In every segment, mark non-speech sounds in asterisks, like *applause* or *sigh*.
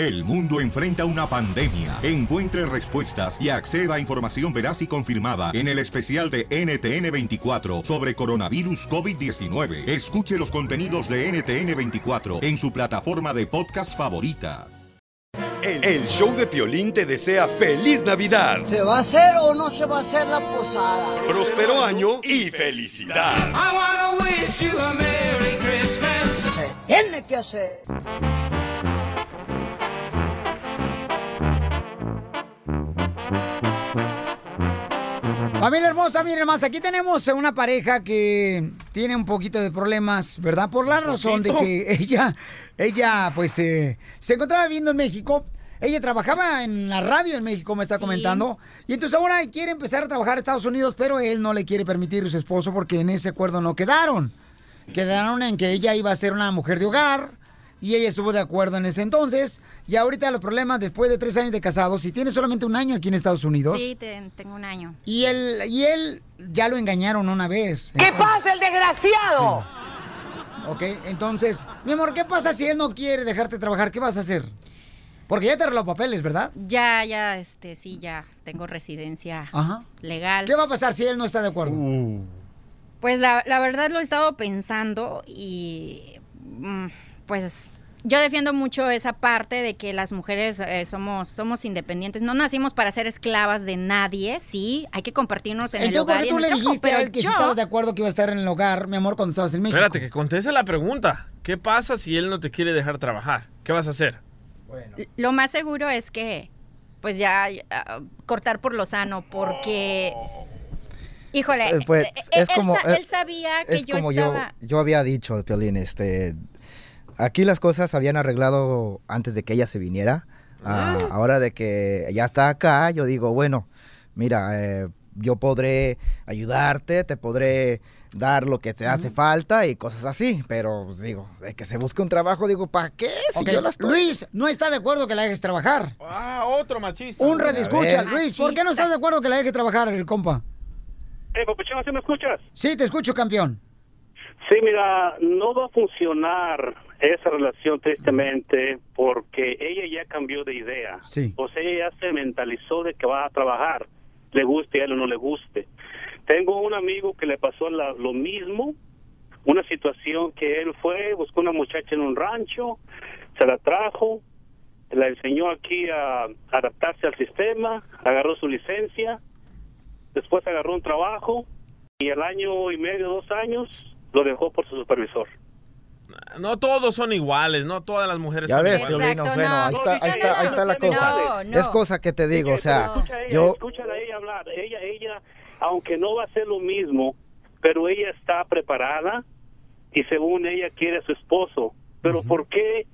El mundo enfrenta una pandemia. Encuentre respuestas y acceda a información veraz y confirmada en el especial de NTN24 sobre coronavirus COVID-19. Escuche los contenidos de NTN24 en su plataforma de podcast favorita. El, el show de Piolín te desea feliz Navidad, ¿Se va a hacer o no se va a hacer la posada? próspero año y felicidad. Se tiene que hacer. Familia hermosa, miren más, aquí tenemos una pareja que tiene un poquito de problemas, ¿verdad? Por la razón de que *laughs* ella, ella, pues, eh, se encontraba viviendo en México. Ella trabajaba en la radio en México, me está comentando. Y entonces ahora quiere empezar a trabajar en Estados Unidos, pero él no le quiere permitir a su esposo porque en ese acuerdo no quedaron. Quedaron en que ella iba a ser una mujer de hogar y ella estuvo de acuerdo en ese entonces. Y ahorita los problemas, después de tres años de casados, y tiene solamente un año aquí en Estados Unidos. Sí, te- tengo un año. Y él, y él ya lo engañaron una vez. ¿Qué pasa, el desgraciado? Ok, entonces, mi amor, ¿qué pasa si él no quiere dejarte trabajar? ¿Qué vas a hacer? Porque ya te arregló papeles, ¿verdad? Ya, ya, este, sí, ya tengo residencia Ajá. legal. ¿Qué va a pasar si él no está de acuerdo? Pues la, la verdad lo he estado pensando y mm, pues yo defiendo mucho esa parte de que las mujeres eh, somos, somos independientes. No nacimos para ser esclavas de nadie, sí, hay que compartirnos en el Entonces, ¿por hogar qué y tú le el trabajo, dijiste a él que yo- si estabas de acuerdo que iba a estar en el hogar, mi amor, cuando estabas en México? Espérate, que conteste la pregunta. ¿Qué pasa si él no te quiere dejar trabajar? ¿Qué vas a hacer? Lo más seguro es que, pues ya, ah, cortar por lo sano, porque... Híjole, Eh, pues, eh, es él, como- sa- eh, él sabía que es yo como estaba... yo, yo había dicho, Piolín, este, aquí las cosas se habían arreglado antes de que ella se viniera. Ah, ahora de que ya está acá, yo digo, bueno, mira, eh, yo podré ayudarte, te podré dar lo que te hace falta y cosas así, pero pues, digo, de que se busque un trabajo, digo, ¿para qué? Si Ok, yo la estoy- Luis, no está de acuerdo que la dejes trabajar. Ah, otro machista. Un radio escucha, ver. Luis, ¿por qué no estás de acuerdo que la dejes trabajar el compa? Eh, papuchón, ¿sí me escuchas? Sí, te escucho, campeón. Sí, mira, no va a funcionar esa relación tristemente porque ella ya cambió de idea. Sí. O sea, ella ya se mentalizó de que va a trabajar, le guste a él o no le guste. Tengo un amigo que le pasó la- lo mismo, una situación que él fue, buscó una muchacha en un rancho, se la trajo, la enseñó aquí a adaptarse al sistema, agarró su licencia, después agarró un trabajo y al año y medio, dos años, lo dejó por su supervisor. No todos son iguales, no todas las mujeres Ya son ves, iguales. Piolín, Exacto, bueno, no. ahí está, ahí está, ahí está la cosa. No, no. Es cosa que te digo, o sea, escucha a ella, yo, escúchala a ella hablar. Ella, ella, aunque no va a ser lo mismo, pero ella está preparada y según ella quiere a su esposo. Pero ¿por qué,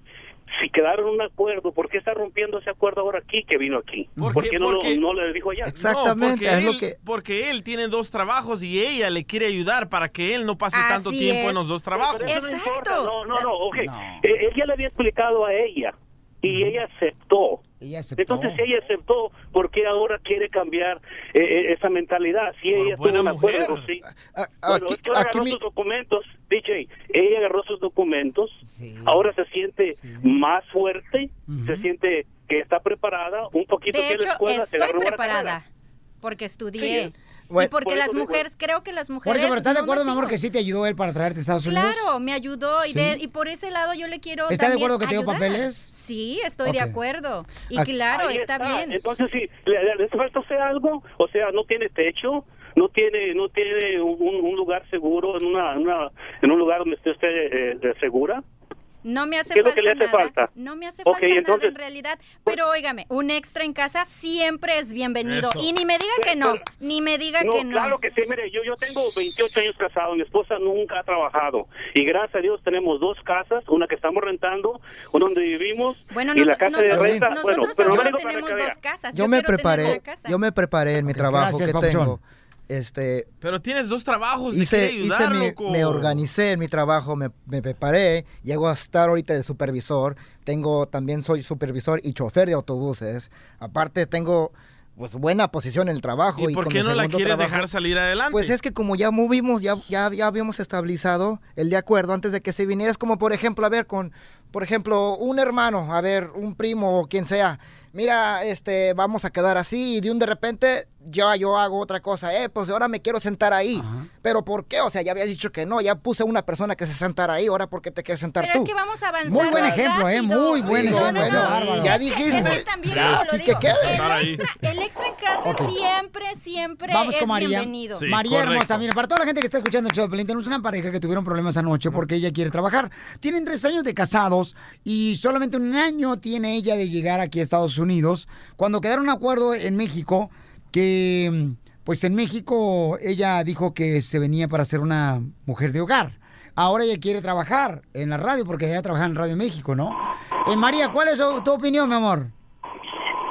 si quedaron en un acuerdo, por qué está rompiendo ese acuerdo ahora aquí que vino aquí? ¿Por ¿Por qué? qué no, lo- Porque- no le dijo allá? Exactamente, no, porque es lo él, que- porque él tiene dos trabajos y ella le quiere ayudar para que él no pase tanto tiempo en los dos trabajos. Pero eso no Exacto. importa, No, no, no, ok. No. Eh, él ya le había explicado a ella y ella aceptó. Ella aceptó. Entonces, si ella aceptó, ¿por qué ahora quiere cambiar eh, eh, esa mentalidad? Si Por ella estuvo buena de acuerdo, mujer. sí. a- Bueno, aquí, es que ahora aquí agarró mi- sus documentos, DJ. Ella agarró sus documentos. Sí. Ahora se siente Sí. más fuerte, se siente que está preparada. Un poquito De que en la hecho, escuela se estoy una preparada porque estudié. Sí. Bueno, y porque por eso las mujeres, creo que las Por mujeres... eso, pero ¿estás de no acuerdo, mi amor, que sí te ayudó él para traerte a Estados Unidos? Claro, me ayudó y, ¿Sí? de- y por ese lado yo le quiero ¿Está de acuerdo que te dio ayudar. papeles? Sí, estoy de Ok. acuerdo. Y Aquí- claro, Ahí está, bien. Entonces, si le, le- falta hacer algo, o sea, no tiene techo, no tiene no tiene un, un lugar seguro, en una, una- en un lugar donde esté usted eh, segura. No me hace ¿Qué es lo falta que le hace nada. falta? No me hace falta nada en realidad. Pero óigame, un extra en casa siempre es bienvenido. Eso. Y ni me diga que no, ni me diga No, que no. claro que sí, mire, yo, yo tengo 28 años casado, mi esposa nunca ha trabajado y gracias a Dios tenemos dos casas, una que estamos rentando, una donde vivimos Bueno, y nos- la casa de nosotros, renta, nosotros bueno, pero no tenemos dos casas. yo me quiero tener preparé, casa. yo me preparé en mi trabajo gracias, que papuchón. tengo. Este, Pero tienes dos trabajos, te hice, ayudar, hice mi- loco. me organicé en mi trabajo, me, me preparé, llego a estar ahorita de supervisor, tengo también soy supervisor y chofer de autobuses, aparte tengo pues buena posición en el trabajo. ¿Y por con qué no la quieres trabajo- dejar salir adelante? Pues es que como ya movimos, ya, ya, ya habíamos estabilizado el de acuerdo antes de que se viniera. Es como, por ejemplo, a ver, con, por ejemplo, un hermano, a ver, un primo o quien sea. Mira, este, vamos a quedar así y de un de repente yo, yo hago otra cosa. Eh, pues ahora me quiero sentar ahí. Pero ¿por qué? O sea, ya habías dicho que no, ya puse una persona que se sentara ahí. Ahora, ¿por qué te quieres sentar Pero tú? es que vamos a avanzar. Muy buen ejemplo, ¿eh? Muy buen bueno, qué bárbaro. ya Es dijiste. que también, Ya, como lo así digo, que quede. El extra, el extra en casa siempre, siempre Vamos es con María. bienvenido. Sí, María correcto. hermosa, mira, para toda la gente que está escuchando el show de Pelín, tenemos una pareja que tuvieron problemas anoche porque ella quiere trabajar. Tienen tres años de casados y solamente un año tiene ella de llegar aquí a Estados Unidos. Cuando quedaron un acuerdo en México que, pues en México ella dijo que se venía para ser una mujer de hogar. Ahora ella quiere trabajar en la radio porque ella trabaja en Radio México, ¿no? Eh, María, ¿cuál es tu opinión, mi amor?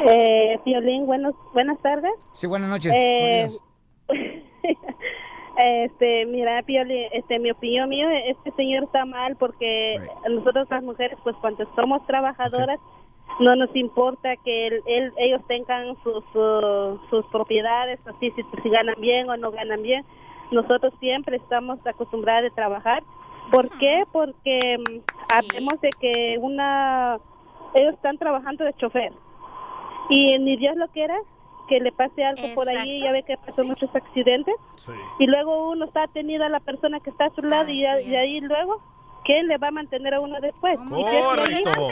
Eh, Violín, buenos, buenas tardes. Sí, buenas noches. Eh, Buenos días. *laughs* este, mira, Piolín, este, mi opinión mío, este señor está mal porque nosotros las mujeres, pues cuando somos trabajadoras, no nos importa que él, él- ellos tengan sus, uh, sus propiedades, así si, si ganan bien o no ganan bien. Nosotros siempre estamos acostumbradas a trabajar. ¿Por qué? Porque mm, habemos de que una, ellos están trabajando de chofer y ni Dios lo quiera que le pase algo por ahí, ya ve que pasó muchos accidentes Sí. y luego uno está atenida a la persona que está a su lado y, ahí luego ¿quién le va a mantener a uno después? ¿Y qué es lo Correcto.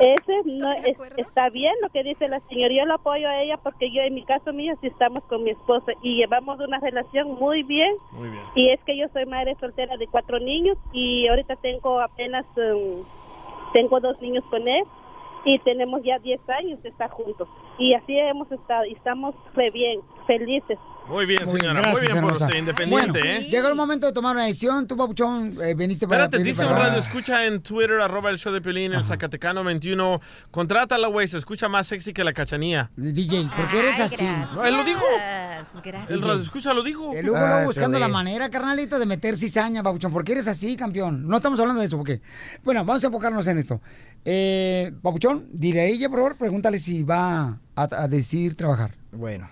ese no es- está bien lo que dice la señora. Yo lo apoyo a ella porque yo, en mi caso mío, sí estamos con mi esposo y llevamos una relación muy bien. Muy bien. Y es que yo soy madre soltera de cuatro niños y ahorita tengo apenas, um, tengo dos niños con él y tenemos ya 10 años de estar juntos. Y así hemos estado y estamos re bien, felices. Muy bien, Muy bien, señora. gracias, Muy bien por usted, independiente, Bueno, ¿eh? llegó el momento de tomar una decisión. Tú, Papuchón, eh, veniste para... Espérate, dice un radio, escucha en Twitter, arroba el show de Pelín, el Zacatecano 21. Contrátala, güey, se escucha más sexy que la cachanía. DJ, ¿por qué eres Ay, así? No, él lo dijo. Gracias. El radio, escucha, lo dijo. El Hugo Ay, luego buscando la manera, carnalito, de meter cizaña, Papuchón. ¿Por qué eres así, campeón? No estamos hablando de eso, ¿por qué? Bueno, vamos a enfocarnos en esto. Eh, Papuchón, dile a ella, por favor, pregúntale si va a, a decidir trabajar. Bueno,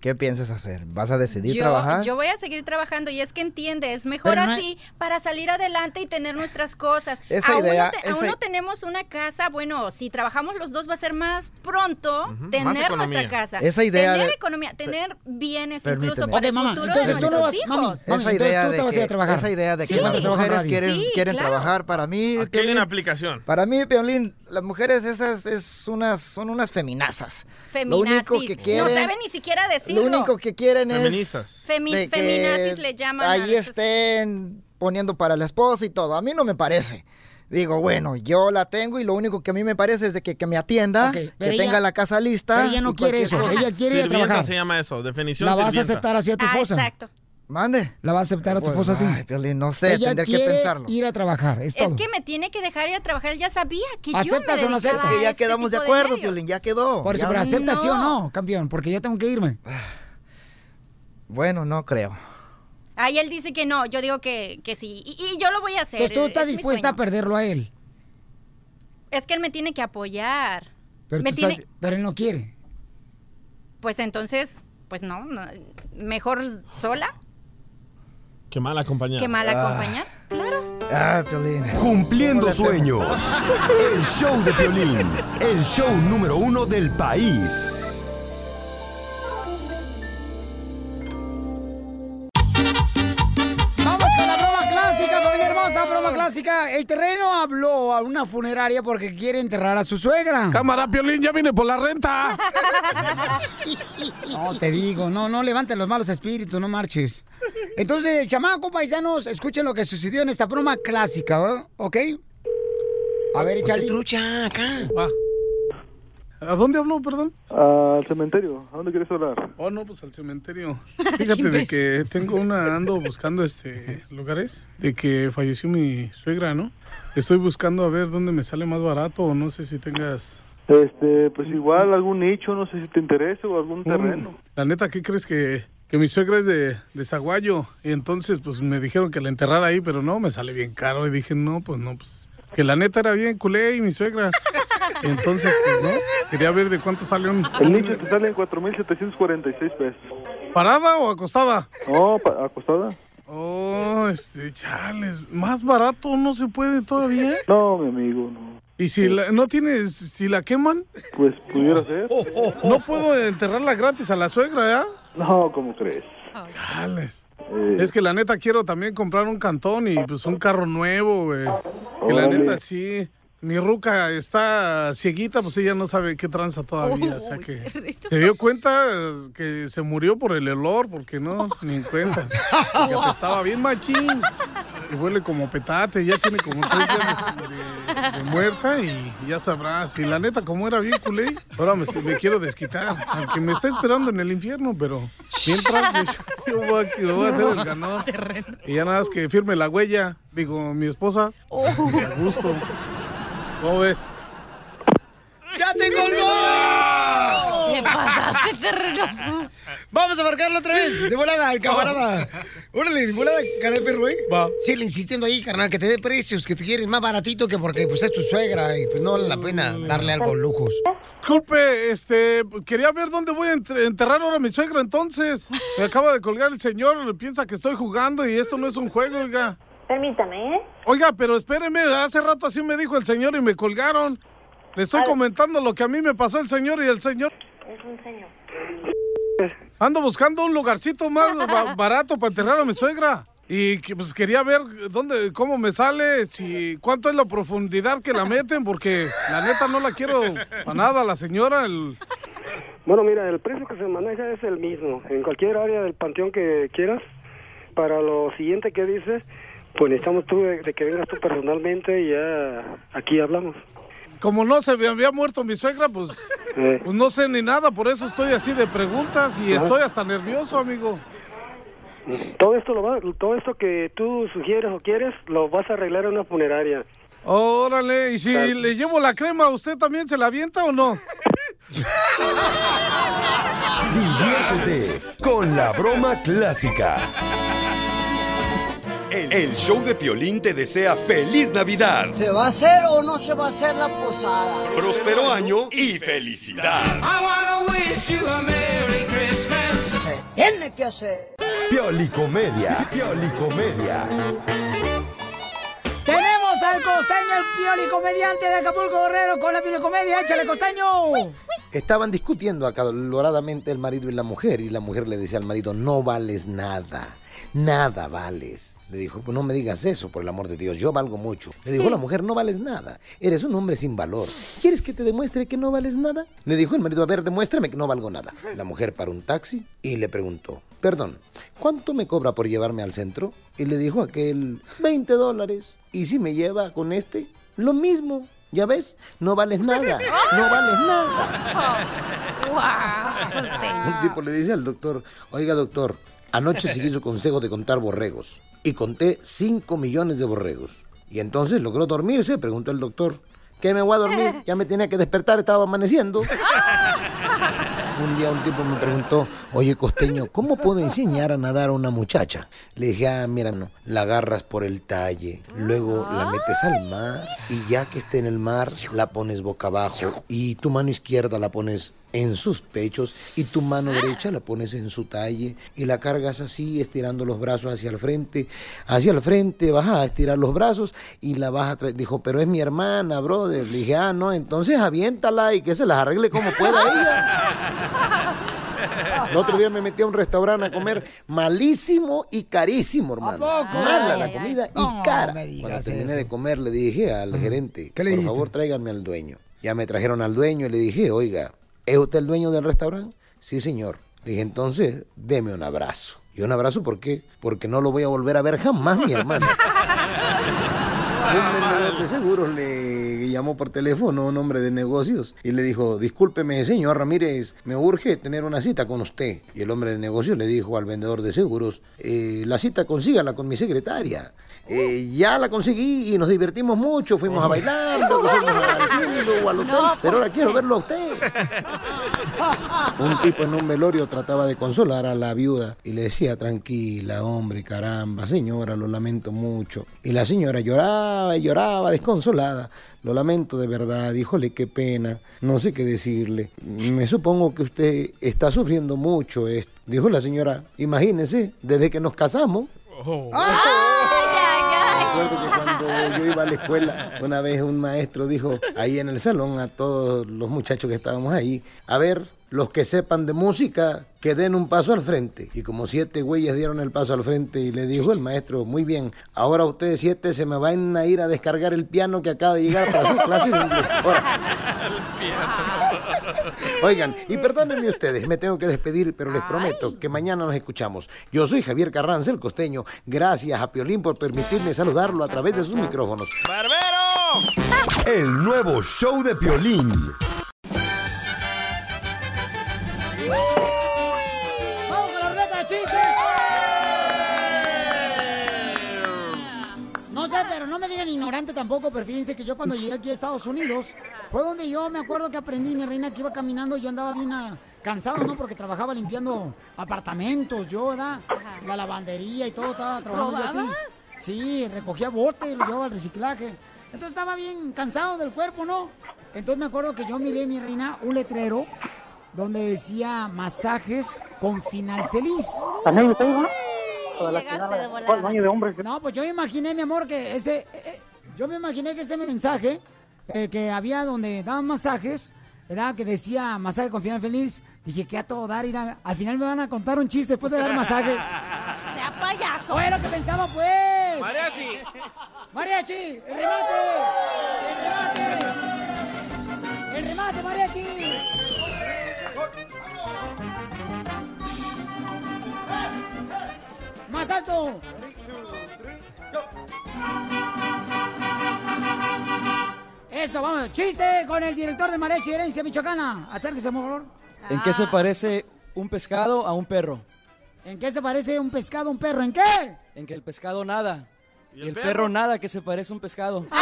¿qué piensas hacer? ¿Vas a decidir yo, trabajar? yo voy a seguir trabajando y es que entiende, es mejor no así para salir adelante y tener nuestras cosas. Esa aún, idea- no te- aún esa- no tenemos una casa, bueno, si trabajamos los dos va a ser más pronto tener nuestra casa. Esa idea tener de- economía, tener bienes Permíteme. incluso para Ok, el mamá, futuro entonces de tú no nuestros vas- hijos. mami, mami, esa entonces idea, tú de te vas a trabajar. esa idea de Sí, que las mujeres quieren, Sí, quieren claro. trabajar, para mí, Aquí hay Piolín, una aplicación. para mí, Piolín, las mujeres esas es unas, son unas feminazas. Lo único que quieren, no saben ni siquiera decirlo. lo único que quieren es Feministas. Femi- de que feminazis le llaman Ahí estén poniendo para el esposo y todo. A mí no me parece. Digo, bueno, yo la tengo y lo único que a mí me parece es de que, que me atienda, Ok, que ella- tenga la casa lista. Pero ella no quiere eso. cosa. Ella quiere ir a trabajar. se llama eso, definición ¿La vas a aceptar así a tu Ah, esposa? exacto. Mande. ¿La vas a aceptar a tu Pues, esposa así? ay, Piolín, no sé, Ella tendría que pensarlo. ir a trabajar, es todo. Es que me tiene que dejar ir a trabajar. Él ya sabía que ¿Aceptas yo o no aceptas? Que ya este quedamos de acuerdo, medio. Piolín, ya quedó. Por eso, Ya- pero ¿aceptas sí o No. no, campeón? Porque ya tengo que irme. *sighs* Bueno, no creo. Ahí él dice que no, yo digo que, que sí. Y, y yo lo voy a hacer. Entonces tú estás es dispuesta a perderlo a él. Es que él me tiene que apoyar. Pero, me tú tiene, estás- pero él no quiere. Pues entonces, pues no, no, mejor sola Qué mal acompañado. que mal Ah. acompañar. Claro. Ah, Piolín. Cumpliendo sueños. *laughs* El show de Piolín. El show número uno del país. El terreno habló a una funeraria porque quiere enterrar a su suegra. Cámara, Piolín, ya vine por la renta. *laughs* No, te digo, no, no levantes los malos espíritus, no marches. Entonces, chamaco, paisanos, escuchen lo que sucedió en esta broma clásica, ¿eh? ¿ok? A ver, Charlie. trucha, acá. Va. ¿A dónde habló, perdón? Al cementerio. ¿A dónde quieres hablar? Oh, no, pues al cementerio. *laughs* Fíjate de que tengo una, ando buscando este lugares, de que falleció mi suegra, ¿no? Estoy buscando a ver dónde me sale más barato o no sé si tengas... Este, pues igual algún nicho, no sé si te interesa o algún terreno. La neta, ¿qué crees que, que mi suegra es de, de Zaguayo? Y entonces, pues me dijeron que la enterrara ahí, pero no, me sale bien caro. Y dije, no, pues no, pues que la neta era bien culé y mi suegra. Entonces, pues no. Quería ver de cuánto sale un... El nicho te sale en 4.746 pesos. ¿Parada o acostada? No, acostada. Oh, este, chales, más barato no se puede todavía. No, mi amigo, no. ¿Y si la, no tienes, si la queman? Pues pudiera ser. *laughs* No puedo enterrarla gratis a la suegra, ¿ya? No, ¿cómo crees? Chales. Eh, Es que la neta quiero también comprar un cantón y pues un carro nuevo, güey. Que la neta sí. Mi ruca está cieguita, pues ella no sabe qué tranza todavía. o sea que se dio cuenta que se murió por el olor, porque no, ni en cuenta. Que estaba bien machín. Y huele como petate, ya tiene como tres días de, de muerta y ya sabrás. Y la neta, como era bien culé, ahora me, me quiero desquitar. Aunque me está esperando en el infierno, pero mientras pues, yo voy a, yo voy a hacer el ganón. Y ya nada más que firme la huella, digo, mi esposa. a gusto. ¿Cómo ves? ¡Ya te colgó! ¿Qué pasaste, terreno? Vamos a marcarlo otra vez. De volada, el camarada. Órale, de volada, cara de perro, ¿eh? Va. Síguele insistiendo ahí, carnal, que te dé precios, que te quieres más baratito que porque pues es tu suegra y pues no vale la pena darle algo lujos. Disculpe, este, quería ver dónde voy a ent- enterrar ahora a mi suegra entonces. Me acaba de colgar el señor, piensa que estoy jugando y esto no es un juego, oiga. Permítame, ¿eh? Oiga, pero espéreme, hace rato así me dijo el señor y me colgaron. Le estoy comentando lo que a mí me pasó el señor y el señor... Es un señor. Ando buscando un lugarcito más ba- *laughs* barato para enterrar a mi suegra. Y que, pues quería ver dónde, cómo me sale, si cuánto es la profundidad que la meten, porque la neta no la quiero para nada, la señora. El... Bueno, mira, el precio que se maneja es el mismo. En cualquier área del panteón que quieras, para lo siguiente que dices, pues necesitamos tú de, de que vengas tú personalmente y ya aquí hablamos. Como no se me había muerto mi suegra, pues, *laughs* Eh. pues no sé ni nada, por eso estoy así de preguntas y Ajá. estoy hasta nervioso, amigo. Todo esto lo va, todo esto que tú sugieres o quieres, lo vas a arreglar en una funeraria. Órale, y si le llevo la crema, ¿usted también se la avienta o no? *laughs* Diviértete con la broma clásica. El, el show de Piolín te desea feliz Navidad, ¿Se va a hacer o no se va a hacer la posada? próspero año y felicidad. Se tiene que hacer. Piolicomedia. Piolicomedia. Costeño, el pioli comediante de Acapulco Guerrero con la piolicomedia. ¡Échale, costeño! Estaban discutiendo acaloradamente el marido y la mujer, y la mujer le decía al marido, no vales nada, nada vales. Le dijo, pues no me digas eso, por el amor de Dios, yo valgo mucho. Le dijo la mujer, no vales nada, eres un hombre sin valor. ¿Quieres que te demuestre que no vales nada? Le dijo el marido, a ver, demuéstrame que no valgo nada. La mujer paró un taxi y le preguntó, perdón, ¿cuánto me cobra por llevarme al centro? Y le dijo aquel, 20 dólares. ¿Y si me lleva con este? Lo mismo. ¿Ya ves? No vales nada, *laughs* no vales nada. Un tipo le dice al doctor, oiga doctor, anoche seguí su consejo de contar borregos y conté 5 millones de borregos. Y entonces logró dormirse, preguntó el doctor. ¿Qué me voy a dormir? Ya me tenía que despertar, estaba amaneciendo. *laughs* Un día un tipo me preguntó, oye costeño, ¿cómo puedo enseñar a nadar a una muchacha? Le dije, ah, mira, no, la agarras por el talle, luego la metes al mar y ya que esté en el mar, la pones boca abajo y tu mano izquierda la pones en sus pechos y tu mano derecha la pones en su talle y la cargas así, estirando los brazos hacia el frente. Hacia el frente vas a estirar los brazos y la vas a traer. Dijo, pero es mi hermana, brother. Le dije, ah, no, entonces aviéntala y que se las arregle como pueda ella. El otro día me metí a un restaurante a comer malísimo y carísimo, hermano. poco? Mala Ay, la comida ay. y No cara. digas Cuando terminé eso. de comer le dije al gerente, ¿Qué le por dijiste? favor tráiganme al dueño. Ya me trajeron al dueño y le dije, oiga, ¿es usted el dueño del restaurante? Sí, señor. Le dije, entonces, deme un abrazo. ¿Y un abrazo por qué? Porque no lo voy a volver a ver jamás, mi hermano. *laughs* Un vendedor de seguros le llamó por teléfono a un hombre de negocios y le dijo, discúlpeme, señor Ramírez, me urge tener una cita con usted. Y el hombre de negocios le dijo al vendedor de seguros, "Eh, la cita consígala con mi secretaria. Eh, ya la conseguí y nos divertimos mucho. Fuimos a bailar, luego fuimos al cine, luego al hotel. Pero ahora quiero verlo a usted. Un tipo en un velorio trataba de consolar a la viuda y le decía, tranquila, hombre, caramba, señora, lo lamento mucho. Y la señora lloraba y lloraba, desconsolada. Lo lamento de verdad, híjole, qué pena. No sé qué decirle. Me supongo que usted está sufriendo mucho esto. Dijo la señora, imagínese, desde que nos casamos. Que cuando yo iba a la escuela, una vez un maestro dijo ahí en el salón a todos los muchachos que estábamos ahí, a ver, los que sepan de música, que den un paso al frente. Y como siete güeyes dieron el paso al frente y le dijo el maestro, muy bien, ahora ustedes siete se me van a ir a descargar el piano que acaba de llegar para su clase de inglés. Ahora, *laughs* Oigan, y perdónenme ustedes, me tengo que despedir, pero les prometo que mañana nos escuchamos. Yo soy Javier Carranza, el costeño. Gracias a Piolín por permitirme saludarlo a través de sus micrófonos. El nuevo show de Piolín. No me digan ignorante tampoco, pero fíjense que yo cuando llegué aquí a Estados Unidos, fue donde yo me acuerdo que aprendí, mi reina, que iba caminando, yo andaba bien ah, cansado, ¿no? Porque trabajaba limpiando apartamentos, yo, ¿verdad? La lavandería y todo, estaba trabajando yo así. Sí, recogía bote y lo llevaba al reciclaje. Entonces estaba bien cansado del cuerpo, ¿no? Entonces me acuerdo que yo miré, mi reina, un letrero donde decía masajes con final feliz. Toda la llegaste de volada. ¿Cuál baño de hombres? No, pues yo me imaginé, mi amor, que ese... eh, eh, yo me imaginé que ese mensaje eh, que había donde daban masajes, ¿verdad? Que decía masaje con final feliz. Dije, que a todo dar, irá, al final me van a contar un chiste después de dar masaje. *laughs* Sea payaso. Fue lo que pensaba, pues. Mariachi. Mariachi, el remate. El remate. El remate, mariachi. Más alto. Eso, vamos. Chiste con el director de Mariachi Herencia Michoacana. Acérquese, por favor. ¿En qué se parece un pescado a un perro? ¿En qué se parece un pescado a un perro? ¿En qué? En que el pescado nada. ¿Y Y el perro? perro? nada, que se parece a un pescado. Eso,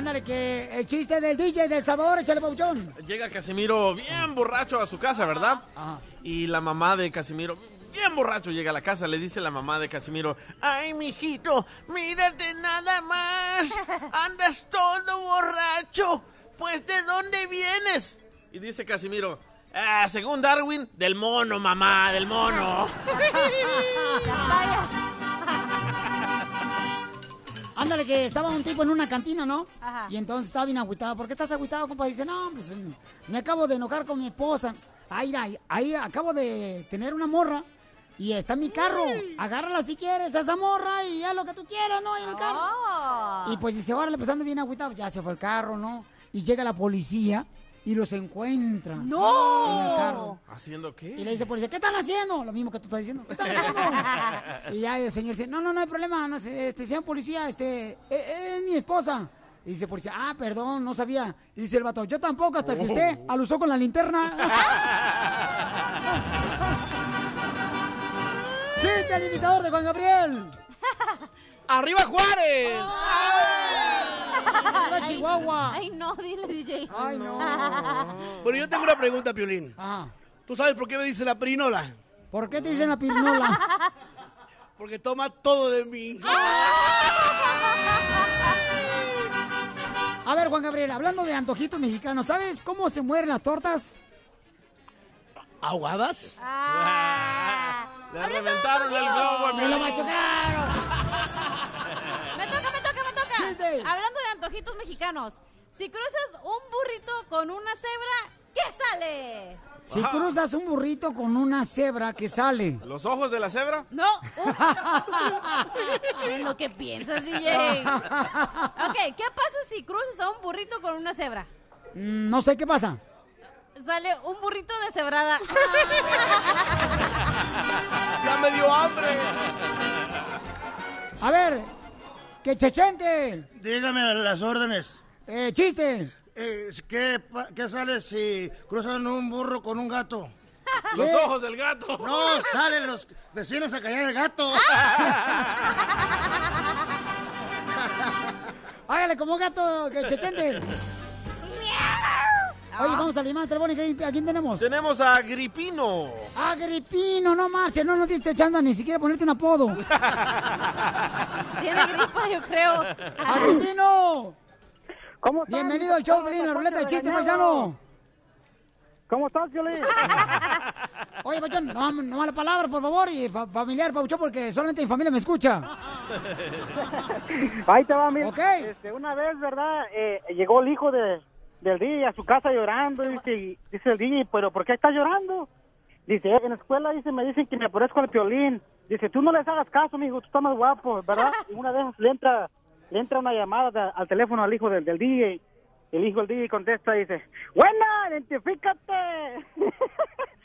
Ándale, que el chiste del DJ del Salvador, échale pauchón. Llega Casimiro bien borracho a su casa, ¿verdad? Y la mamá de Casimiro, bien borracho, llega a la casa. Le dice la mamá de Casimiro, ay, mijito, mírate nada más. Andas todo borracho. Pues, ¿de dónde vienes? Y dice Casimiro, "Ah, según Darwin, del mono, mamá, del mono. *laughs* Ándale, que estaba un tipo en una cantina, ¿no? Ajá. Y entonces estaba bien agüitado. ¿Por qué estás agüitado, compa? Dice, no, pues mm, me acabo de enojar con mi esposa. Ay, mira, ahí, ahí acabo de tener una morra y está en mi carro. Agárrala si quieres a esa morra y haz lo que tú quieras, ¿no? En el carro. Y pues dice, órale, pues ando bien agüitado. Ya se fue el carro, ¿no? Y llega la policía y los encuentra. ¡No! En el carro. ¿Haciendo qué? Y le dice policía, ¿qué están haciendo? Lo mismo que tú estás diciendo. ¿Qué están haciendo? *laughs* y ya el señor dice, no, no, no hay problema, no este, señor policía, este, eh, es mi esposa. Y dice policía, ah, perdón, no sabía. Y dice el vato, yo tampoco, hasta que usted Oh. alusó con la linterna. *laughs* ¡Chiste al imitador de Juan Gabriel! ¡Arriba Juárez! ¡Arriba Chihuahua! Ay, no, dile, DJ. Ay, no. *laughs* Bueno, yo tengo una pregunta, Piolín. ¿Tú sabes por qué me dice la pirinola? ¿Por qué te dicen la pirinola? *laughs* Porque toma todo de mí. *laughs* A ver, Juan Gabriel, hablando de antojitos mexicanos, ¿sabes cómo se mueren las tortas? ¿Ahogadas? Le reventaron el globo. a ¡Me lo machucaron! Hablando de antojitos mexicanos, si cruzas un burrito con una cebra, ¿qué sale? Si cruzas un burrito con una cebra que sale. ¿Los ojos de la cebra? No. En *laughs* lo que piensas, DJ. Ok, ¿qué pasa si cruzas a un burrito con una cebra? Mm, No sé qué pasa. Sale un burrito de cebrada. ¡Ya *laughs* me dio hambre! A ver, que chechente. Dígame las órdenes. Eh, chiste. eh, ¿qué, ¿qué sale si cruzan un burro con un gato? *laughs* Los ¿Qué? ojos del gato. No, salen los vecinos a callar el gato. *laughs* Hágale como gato, que chechente. *laughs* Oye, vamos a la llamada telefónica. ¿A quién tenemos? Tenemos a Agripino. Agripino, no marches, no nos diste chance ni siquiera ponerte un apodo. *laughs* Tiene gripa, yo creo. ¡Agripino! ¿Cómo estás? Bienvenido al show, Pelín, la ruleta de chiste, paisano. ¿Cómo estás, Piolín? *laughs* Oye, Pachón, no, no malas palabras, por favor, y fa- familiar, Pauchón, porque solamente mi familia me escucha. Ahí te va, mira. Ok. Este, una vez, ¿verdad? Eh, llegó el hijo de, del DJ a su casa llorando. Dice, dice el DJ, ¿pero por qué estás llorando? Dice, "Eh, en la escuela dice, me dicen que me parezco al piolín. Dice, tú no les hagas caso, mijo, tú estás más guapo, ¿verdad? *laughs* Y una vez le entra, le entra una llamada de- al teléfono al hijo del, del DJ. El hijo del DJ contesta y dice, ¡Buena, identifícate! *laughs*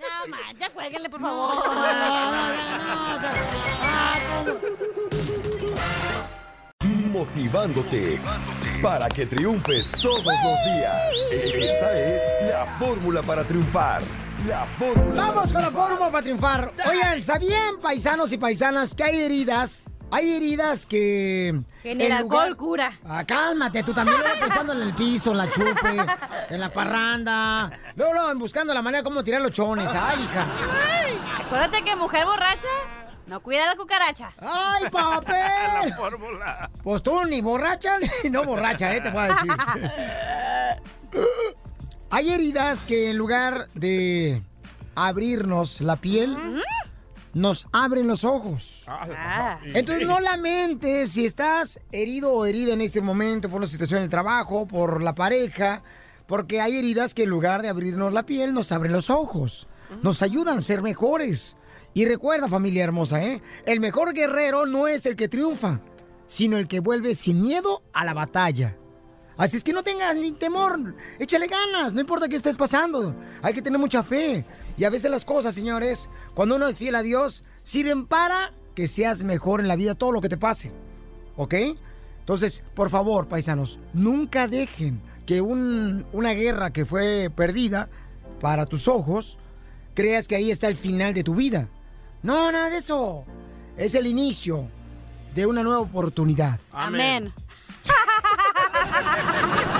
No, man, ya cuélguenle, por favor. Motivándote para que triunfes todos los días. Esta es la fórmula para triunfar. La fórmula. Vamos con la fórmula para triunfar. Oigan, ¿sabían, paisanos y paisanas, que hay heridas? Hay heridas que... Que ni el en alcohol cura. Ah, cálmate, tú también luego pensando en el pisto, en la chupe, en la parranda. Luego, luego buscando la manera de cómo tirar los chones. Ay, hija. Acuérdate que mujer borracha no cuida la cucaracha. ¡Ay, *laughs* papel! La fórmula. Pues tú ni borracha ni *laughs* no borracha, ¿eh? Te voy a decir. Hay heridas que en lugar de abrirnos la piel, nos abren los ojos. Ah. Entonces no lamentes si estás herido o herida en este momento por una situación en el trabajo, por la pareja, porque hay heridas que en lugar de abrirnos la piel nos abren los ojos, nos ayudan a ser mejores. Y recuerda familia hermosa, ¿eh? El mejor guerrero no es el que triunfa, sino el que vuelve sin miedo a la batalla. Así es que no tengas ni temor, échale ganas, no importa qué estés pasando, hay que tener mucha fe. Y a veces las cosas, señores, cuando uno es fiel a Dios, sirven para que seas mejor en la vida todo lo que te pase. ¿Ok? Entonces, por favor, paisanos, nunca dejen que un- una guerra que fue perdida para tus ojos, creas que ahí está el final de tu vida. No, nada de eso. Es el inicio de una nueva oportunidad. Amén. *laughs*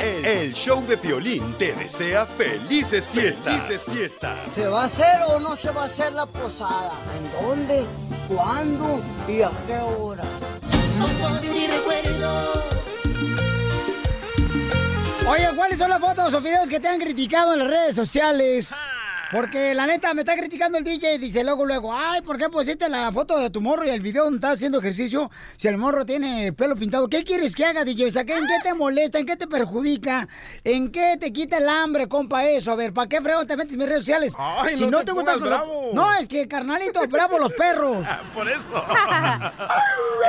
El, el show de Piolín te desea felices fiestas. Felices fiestas. ¿Se va a hacer o no se va a hacer la posada? ¿En dónde? ¿Cuándo? ¿Y a qué hora? Fotos y recuerdos. Oye, ¿cuáles son las fotos o videos que te han criticado en las redes sociales? Porque la neta me está criticando el DJ y dice luego, luego, ay, ¿por qué pusiste la foto de tu morro y el video donde está haciendo ejercicio si el morro tiene el pelo pintado? ¿Qué quieres que haga, DJ? O sea, ¿qué- ¿en qué te molesta? ¿En qué te perjudica? ¿En qué te quita el hambre, compa, eso? A ver, ¿para qué frego te metes en mis redes sociales? Ay, si no no te te gusta... bravo. No, es que, carnalito, bravo los perros. *laughs* Por eso. *laughs*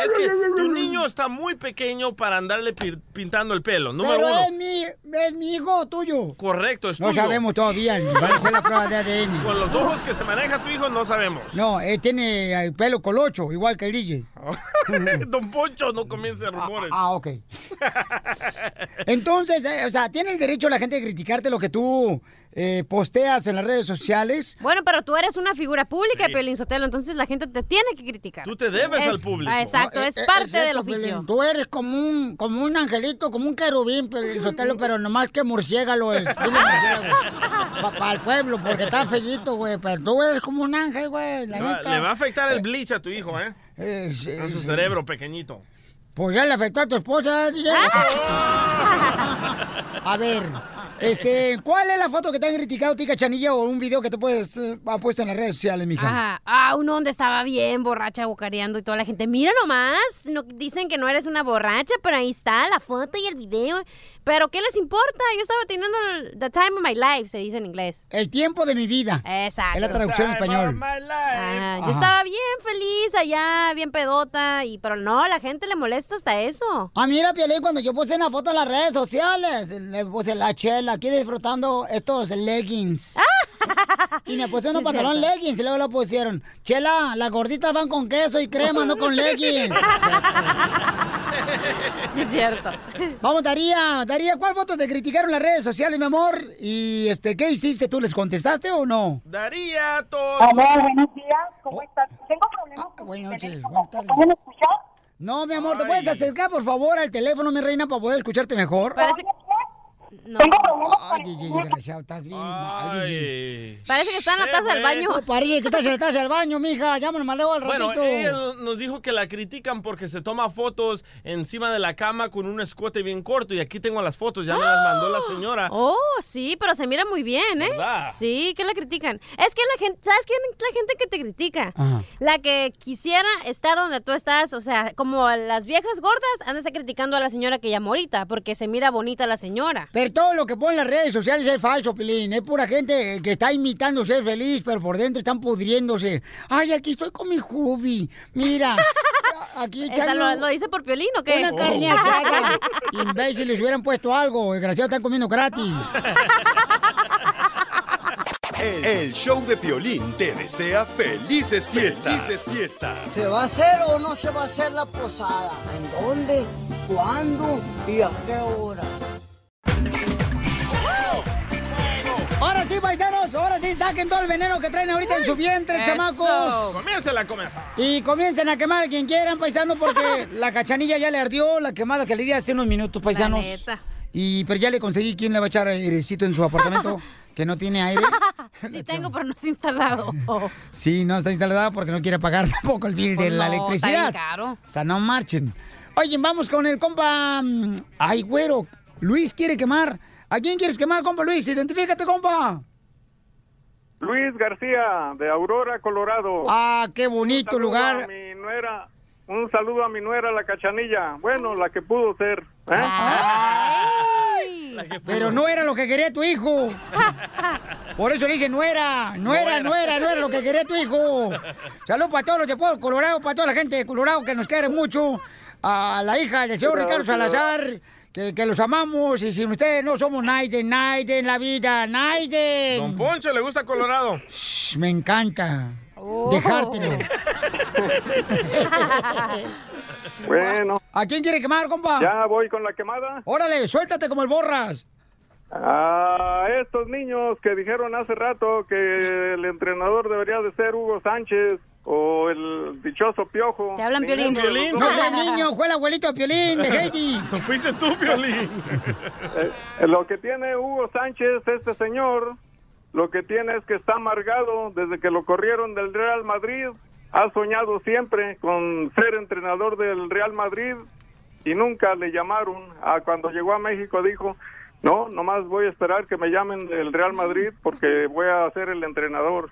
es que tu niño está muy pequeño para andarle pi- pintando el pelo. Número Pero uno. es mi, es mi hijo tuyo. Correcto, es No tuyo. sabemos todavía, van a hacer la prueba de ADN. Con los ojos que se maneja tu hijo no sabemos. No, él tiene el pelo colocho, igual que el DJ. *laughs* Don Poncho, no comience rumores. Ah, ok. *laughs* Entonces, eh, o sea, tiene el derecho la gente de criticarte lo que tú eh, posteas en las redes sociales. Bueno, pero tú eres una figura pública, Piolín Sotelo, entonces la gente te tiene que criticar. Tú te debes Es- al público. Ah, exacto, es eh, eh, parte cierto, del oficio. Pelín. Tú eres como un, como un angelito, como un querubín, Pelín *laughs* Sotelo, pero nomás que murciégalo es. Para el pueblo, porque está fellito, güey. Pero tú eres como un ángel, güey. neta. le va a afectar el bleach a tu hijo, ¿eh? Eh, sí, En su sí. cerebro pequeñito. Pues ya le afectó a tu esposa, DJ. A ver, este, ¿cuál es la foto que te han criticado, Tica Chanilla, o un video que te puedes, eh, ha puesto en las redes sociales, mija? Ajá. Ah, uno donde estaba bien borracha, bucareando y toda la gente. Mira nomás, no, dicen que no eres una borracha, pero ahí está la foto y el video. Pero ¿qué les importa? Yo estaba teniendo el- the time of my life, se dice en inglés. El tiempo de mi vida. Exacto. Es la traducción en español. Ah, yo estaba bien feliz allá, bien pedota, y pero no, la gente le molesta hasta eso. Ah, mira, Piolín, cuando yo puse una foto en las redes sociales, le puse la chela aquí disfrutando estos leggings. Y me Sí, pantalones cierto. leggings y luego lo pusieron. Chela, las gorditas van con queso y crema, no con leggings. *laughs* Sí, es cierto. Vamos, Daría. Daría, ¿cuál foto te criticaron en las redes sociales, mi amor? Y este, ¿qué hiciste? ¿Tú les contestaste o no? Daría todo. Hola, buenos días. ¿Cómo estás? Tengo problemas con Buenas noches, teléfono. buenas tardes. ¿Pueden escuchar? No, mi amor, ¿te puedes acercar, por favor, al teléfono, mi reina, para poder escucharte mejor? Parece, no. Ay, Gigi, desgraciado, estás bien mal. Parece que está en la taza del baño. No, parece que estás en la taza del baño, mija. Llámame, maleo al Bueno, ratito. ella nos dijo que la critican porque se toma fotos encima de la cama con un escote bien corto y aquí tengo las fotos, ya me las mandó la señora. Oh, sí, pero se mira muy bien, ¿eh? ¿Verdad? Sí, que la critican. Es que la gente, ¿sabes quién es la gente que te critica? Ajá. La que quisiera estar donde tú estás, o sea, como las viejas gordas, andas criticando a la señora que llamó ahorita, porque se mira bonita la señora. Pero todo lo que ponen las redes sociales es falso, Pilín. Es pura gente que está imitando ser feliz, pero por dentro están pudriéndose. Ay, aquí estoy con mi Jubi. Mira, aquí *laughs* ¿Esa echando lo, lo dice por piolín o qué? una carne asada. *laughs* Imbéciles, hubieran puesto algo. Desgraciados, están comiendo gratis. *laughs* El, el show de Piolín te desea felices fiestas. Felices fiestas. ¿Se va a hacer o no se va a hacer la posada? ¿En dónde? ¿Cuándo? ¿Y a qué hora? Ahora sí, paisanos, ahora sí, saquen todo el veneno que traen ahorita en su vientre, Eso. chamacos. Comienza la comer. Y comiencen a quemar a quien quieran, paisanos, porque *laughs* la cachanilla ya le ardió la quemada que le di hace unos minutos, paisanos. La neta. Y pero ya le conseguí quién le va a echar airecito en su apartamento *laughs* que no tiene aire. *laughs* Sí tengo, pero no está instalado. Sí, no está instalada porque no quiere pagar tampoco el bill de Pues la no, está electricidad. bien caro. O sea, no marchen. Oye, vamos con el compa. mm, Ay, güero. Luis quiere quemar. ¿A quién quieres quemar, compa Luis? Identifícate, compa. Luis García, de Aurora, Colorado. Ah, qué bonito Un saludo lugar. a mi nuera, un saludo a mi nuera, la cachanilla. Bueno, la que pudo ser. ¿eh? Pero no era lo que quería tu hijo. Por eso le dije, no era, no era, no era, no era lo que quería tu hijo. Salud para todos los de Pueblo Colorado, para toda la gente de Colorado que nos quiere mucho. A la hija del señor Ricardo Salazar, que, que los amamos. Y sin ustedes no somos Naiden, Naiden, la vida, Naiden. Don Poncho le gusta Colorado. Shh, me encanta. Oh. Dejártelo. *laughs* Bueno. ¿A quién quiere quemar, compa? Ya voy con la quemada. Órale, suéltate como el borras. A estos niños que dijeron hace rato que el entrenador debería de ser Hugo Sánchez o el dichoso Piojo. Te hablan, Piolín. Piolín. No fue el niño, fue el abuelito Piolín, de Heidi. *laughs* Fuiste tú, Piolín. Eh, lo que tiene Hugo Sánchez, este señor, lo que tiene es que está amargado desde que lo corrieron del Real Madrid. Ha soñado siempre con ser entrenador del Real Madrid y nunca le llamaron. Ah, cuando llegó a México dijo, no, nomás voy a esperar que me llamen del Real Madrid porque voy a ser el entrenador.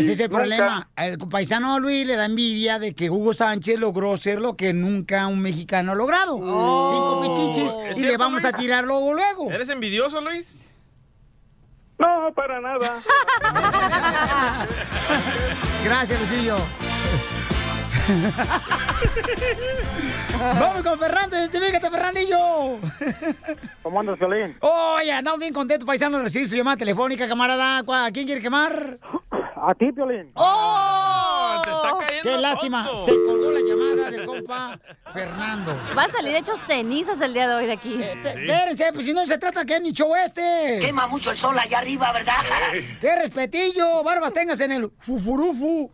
Ese es el nunca- problema. El paisano Luis le da envidia de que Hugo Sánchez logró ser lo que nunca un mexicano ha logrado. Cinco pichiches ¿Es y le vamos a tirar luego, luego. ¿Eres envidioso, Luis? No, para nada. *laughs* Gracias, Lucillo. Vamos con Fernando, identifícate, Fernandillo. ¿Cómo andas, Piolín? Oye, andamos bien contentos, paisano, de recibir su llamada telefónica, camarada. ¿A quién quiere quemar? A ti, Piolín. ¡Oh! Te está cayendo ¡Qué lástima! tonto. Se colgó la llamada del compa Fernando. Va a salir hecho cenizas el día de hoy de aquí. Pe- Espérense, pues si no se trata que es mi show este. Quema mucho el sol allá arriba, ¿verdad? ¡Qué respetillo! Barbas tengas en el fufurufu.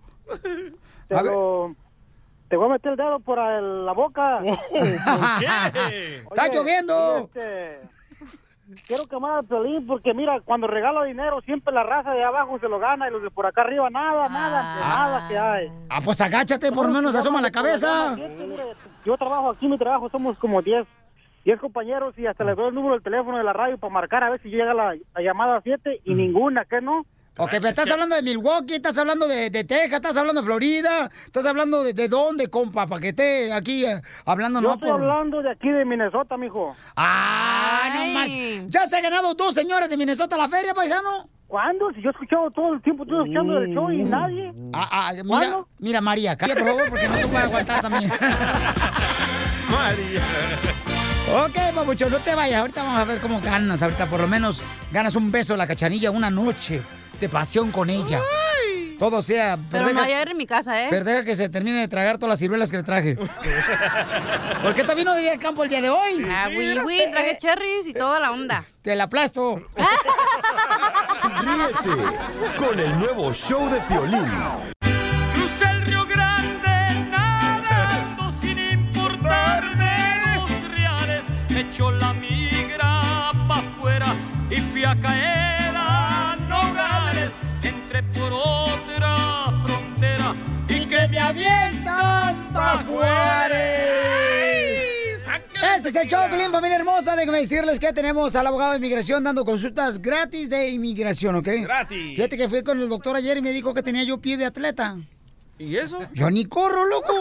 Te, A ver. te voy a meter el dedo por el- la boca. *laughs* ¡Está Oye, lloviendo! y este, quiero quemar al Piolín porque mira, cuando regalo dinero siempre la raza de abajo se lo gana y los de por acá arriba nada, nada, de nada que hay. Ah, pues agáchate, por lo menos asoma la cabeza. Yo trabajo aquí, mi trabajo, somos como 10 10 compañeros y hasta les doy el número del teléfono de la radio para marcar a ver si llega la, la llamada a 7 y ninguna, ¿qué no? Ok, pero estás hablando de Milwaukee, estás hablando de, de Texas, estás hablando de Florida, estás hablando de, de dónde, compa, para que esté aquí eh, hablando, Yo no estoy por... hablando de aquí de Minnesota, mijo. ¡Ah, no manches! ¿Ya se ha ganado dos señores de Minnesota la feria, paisano? ¿Cuándo? Si yo he escuchado todo el tiempo, estoy escuchando el show y nadie. Ah, ah, mira, ¿Cuándo? mira, María, calla, por favor, porque no te puedo aguantar también. *laughs* María. ok, papucho, no te vayas. Ahorita vamos a ver cómo ganas. Ahorita por lo menos ganas un beso de la cachanilla una noche. De pasión con ella. Todo sea... Pero deja- no hay aire en mi casa, ¿eh? pero deja que se termine de tragar todas las ciruelas que le traje. *laughs* ¿Por qué te vino de día de campo el día de hoy? Ah, oui, oui, traje cherries y toda la onda. Te la aplasto. Ríete con el nuevo show de Piolín. Crucé el Río Grande nadando sin importarme los reales. Me echó la migra pa' afuera y fui a caer me avientan pa' Juárez. Este es el show, Pelín, familia hermosa. Déjenme decirles que tenemos al abogado de inmigración dando consultas gratis de inmigración, ¿ok? Gratis. Fíjate que fui con el doctor ayer y me dijo que tenía yo pie de atleta. ¿Y eso? Yo ni corro, loco. *laughs*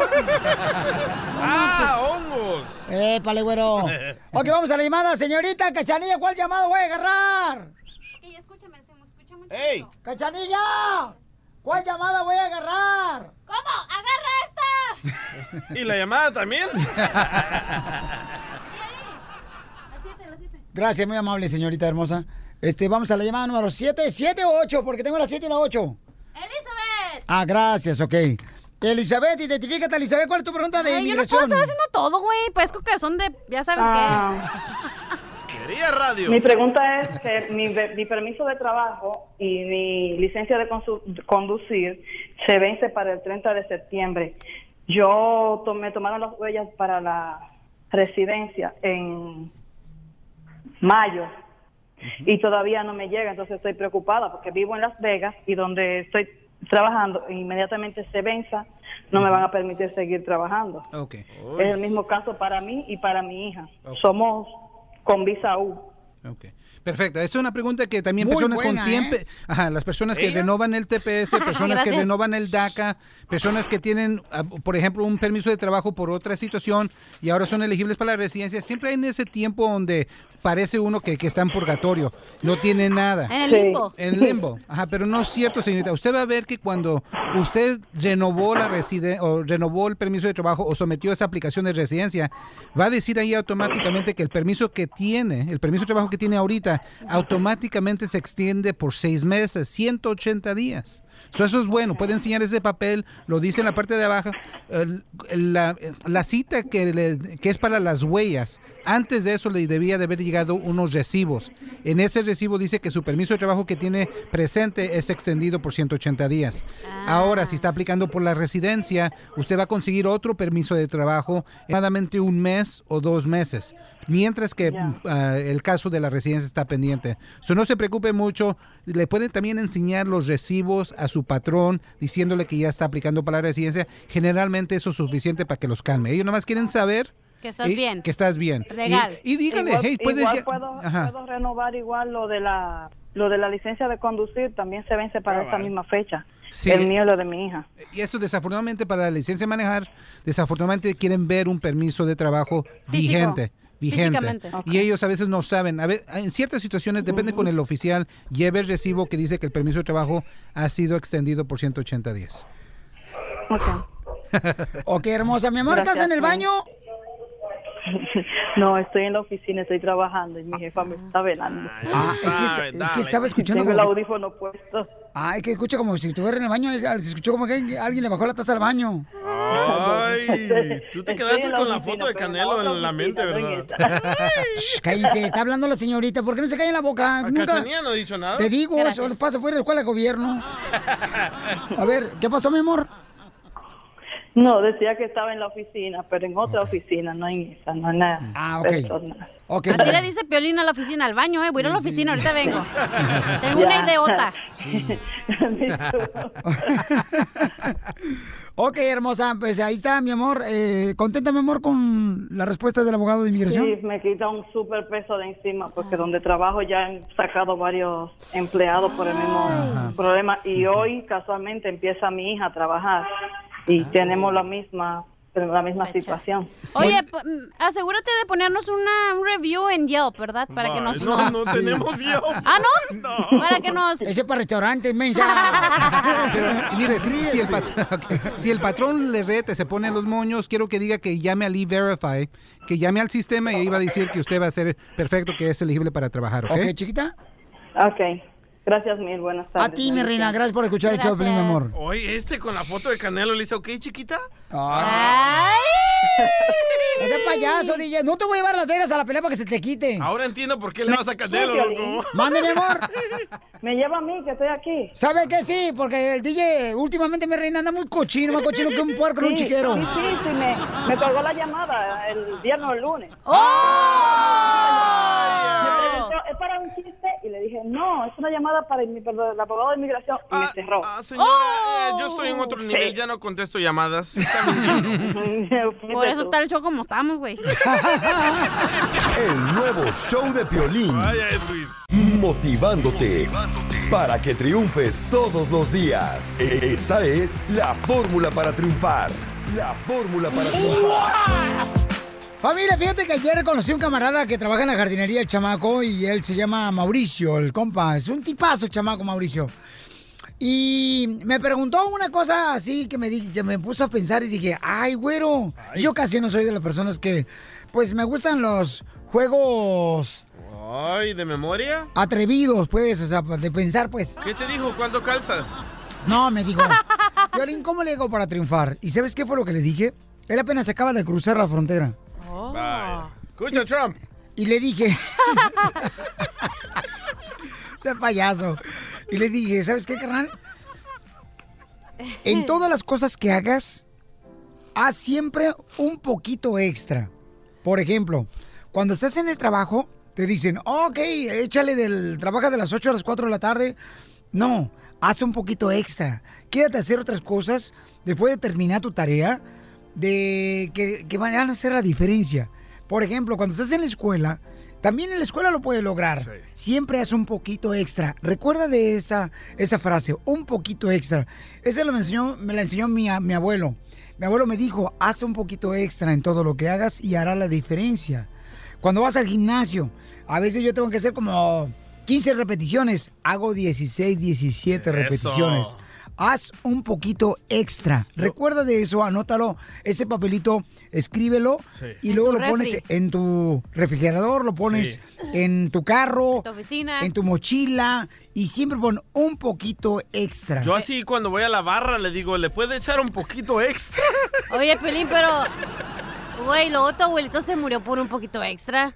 ¡Ah, hongos! Eh, pale, güero. *laughs* Ok, vamos a la llamada. Señorita Cachanilla, ¿cuál llamado voy a agarrar? ¡Ey! ¡Cachanilla! ¿Cuál llamada voy a agarrar? ¿Cómo? ¡Agarra esta! *laughs* ¿Y la llamada también? *laughs* Gracias, muy amable, señorita hermosa. Este, vamos a la llamada número 7, 7 o 8, porque tengo la 7 y la 8. ¡Elizabeth! Ah, gracias, ok. Elizabeth, identifícate, Elizabeth, ¿cuál es tu pregunta de Ay, yo no puedo inmigración? estar haciendo todo, güey. Parezco que son de... Ya sabes *laughs* Quería radio. Mi pregunta es que mi, ve- mi permiso de trabajo y mi licencia de conducir se vence para el 30 de septiembre. Yo to- me tomaron las huellas para la residencia en mayo y todavía no me llega, entonces estoy preocupada porque vivo en Las Vegas y donde estoy trabajando inmediatamente se venza, no me van a permitir seguir trabajando. Es el mismo caso para mí y para mi hija. Somos con visa U. Perfecto, es una pregunta que también Muy personas buena, con tiempo, ¿eh? ajá, las personas que ¿Ella? renovan el TPS, *laughs* personas que renovan el DACA, personas que tienen, ah, por ejemplo, un permiso de trabajo por otra situación y ahora son elegibles para la residencia, siempre hay en ese tiempo donde parece uno que, que está en purgatorio, no tiene nada. En el Sí. limbo. En limbo, ajá, pero no es cierto, señorita. Usted va a ver que cuando usted renovó la residen o renovó el permiso de trabajo o sometió esa aplicación de residencia, va a decir ahí automáticamente que el permiso que tiene, el permiso de trabajo que tiene ahorita, automáticamente se extiende por seis meses, 180 días. So, eso es bueno, puede enseñar ese papel, lo dice en la parte de abajo, el- el- la, la cita que, le- que es para las huellas, antes de eso le debía de haber llegado unos recibos. En ese recibo dice que su permiso de trabajo que tiene presente es extendido por 180 días. Ahora, si está aplicando por la residencia, usted va a conseguir otro permiso de trabajo aproximadamente un mes o dos meses. Mientras que ah, el caso de la residencia está pendiente. So, no se preocupe mucho. Le pueden también enseñar los recibos a su patrón diciéndole que ya está aplicando para la residencia. Generalmente eso es suficiente para que los calme. Ellos nomás quieren saber Que estás y- bien. Que estás bien. Legal. Y, y dígale, igual, hey, puedes igual ya- puedo, renovar igual lo de la lo de la licencia de conducir también se vence para esa misma fecha. Sí. El mío y lo de mi hija. Y eso desafortunadamente para la licencia de manejar, desafortunadamente quieren ver un permiso de trabajo vigente. Vigente. Y ellos a veces no saben. A ver, en ciertas situaciones, depende con el oficial, lleve el recibo que dice que el permiso de trabajo ha sido extendido por 180 días. Ok, hermosa. Mi amor, ¿estás en el baño? *laughs* No, estoy en la oficina, estoy trabajando y mi jefa me está velando. Ah, es que, es que estaba escuchando Tengo el como audífono puesto. Ay, que escucha como si estuviera en el baño. es- Se escuchó como que alguien le bajó la taza al baño. Ay, *laughs* tú te quedaste la con la foto de pero en la Canelo en la mente, ¿verdad? *laughs* Shh, cállense, está hablando la señorita. ¿Por qué no se cae en la boca? Nunca. Cachanilla no ha dicho nada. Te digo, Gracias. eso pasa por la escuela de gobierno. A ver, ¿qué pasó, mi amor? No, decía que estaba en la oficina, pero en otra oficina, no en esa, no en la Ah, ok. personal. Así le dice Piolín a la oficina, al baño, eh. Voy a ir a la oficina, ahorita vengo. *laughs* Tengo una idiota. *laughs* Ok, hermosa, pues ahí está, mi amor. Eh, ¿Contenta, mi amor, con la respuesta del abogado de inmigración? Sí, me quita un súper peso de encima porque donde trabajo ya han sacado varios empleados por el mismo Ajá. problema y hoy casualmente empieza mi hija a trabajar y tenemos la misma la misma situación. Oye, mm, asegúrate de ponernos una, un review en Yelp, ¿verdad? Para que nos... no, no *laughs* tenemos Yelp. ¿Ah, *laughs* no? Para que nos... Ese es para restaurantes, mensa. *laughs* Pero, mire, si, si el patrón, si el patrón le rete, se pone los moños, quiero que diga que llame al E-Verify, que llame al sistema y ahí va a decir que usted va a ser perfecto, que es elegible para trabajar, ¿ok? Ok, chiquita. Ok, Gracias mil, buenas tardes. A ti, mi reina, gracias por escuchar el show, mi amor. Oye, este con la foto de Canelo le dice, ok, chiquita. Ese payaso, DJ. No te voy a llevar a Las Vegas a la pelea para que se te quite. Ahora entiendo por qué le vas a Canelo, loco. *laughs* Mande, mi amor. Me lleva a mí, que estoy aquí. ¿Sabe que sí? Porque el DJ últimamente mi reina anda muy cochino, más cochino que un puerco en un Sí, chiquero. Sí, sí, sí, me, me colgó la llamada el viernes o el lunes. Preguntó, ¿es para un chiste? Y le dije, no, es una llamada para el, para el abogado de inmigración. Y me cerró. Ah, señora, eh, yo estoy en otro nivel, ya no contesto llamadas. *laughs* Por eso está el show como estamos, güey. *laughs* El nuevo show de Piolín. Motivándote para que triunfes todos los días. Esta es la fórmula para triunfar. La fórmula para triunfar. Familia, fíjate que ayer conocí a un camarada que trabaja en la jardinería, el chamaco, y él se llama Mauricio, el compa. Es un tipazo, el chamaco Mauricio. Y me preguntó una cosa así que me, di- que me puso a pensar y dije, ay, güero. Yo casi no soy de las personas que, pues, me gustan los juegos Ay, ¿de memoria? atrevidos, pues, o sea, de pensar, pues. ¿Qué te dijo? ¿Cuánto calzas? No, me dijo, Violín, ¿cómo le hago para triunfar? ¿Y sabes qué fue lo que le dije? Él apenas acaba de cruzar la frontera. Vaya. Escucha, Trump. Y le dije, *laughs* sea payaso. Y le dije, ¿sabes qué, carnal? En *laughs* todas las cosas que hagas, haz siempre un poquito extra. Por ejemplo, cuando estás en el trabajo, te dicen, ok, échale del trabaja de las 8 a las 4 de la tarde. No, haz un poquito extra. Quédate a hacer otras cosas después de terminar tu tarea de que, que van a hacer la diferencia. Por ejemplo, cuando estás en la escuela, también en la escuela lo puedes lograr. Siempre haz un poquito extra. Recuerda de esa, esa frase, un poquito extra. Esa lo me, enseñó, me la enseñó mi, mi abuelo. Mi abuelo me dijo, haz un poquito extra en todo lo que hagas y hará la diferencia. Cuando vas al gimnasio, a veces yo tengo que hacer como 15 repeticiones. Hago 16, 17 repeticiones. Haz un poquito extra. Recuerda de eso, anótalo, ese papelito, escríbelo Sí. y En luego lo pones en tu refrigerador, lo pones Sí. en tu carro, Tu oficina. en tu mochila y siempre pon un poquito extra. Yo así cuando voy a la barra le digo, ¿le puede echar un poquito extra? *laughs* Oye, Pelín, pero... Güey, luego tu abuelito se murió por un poquito extra.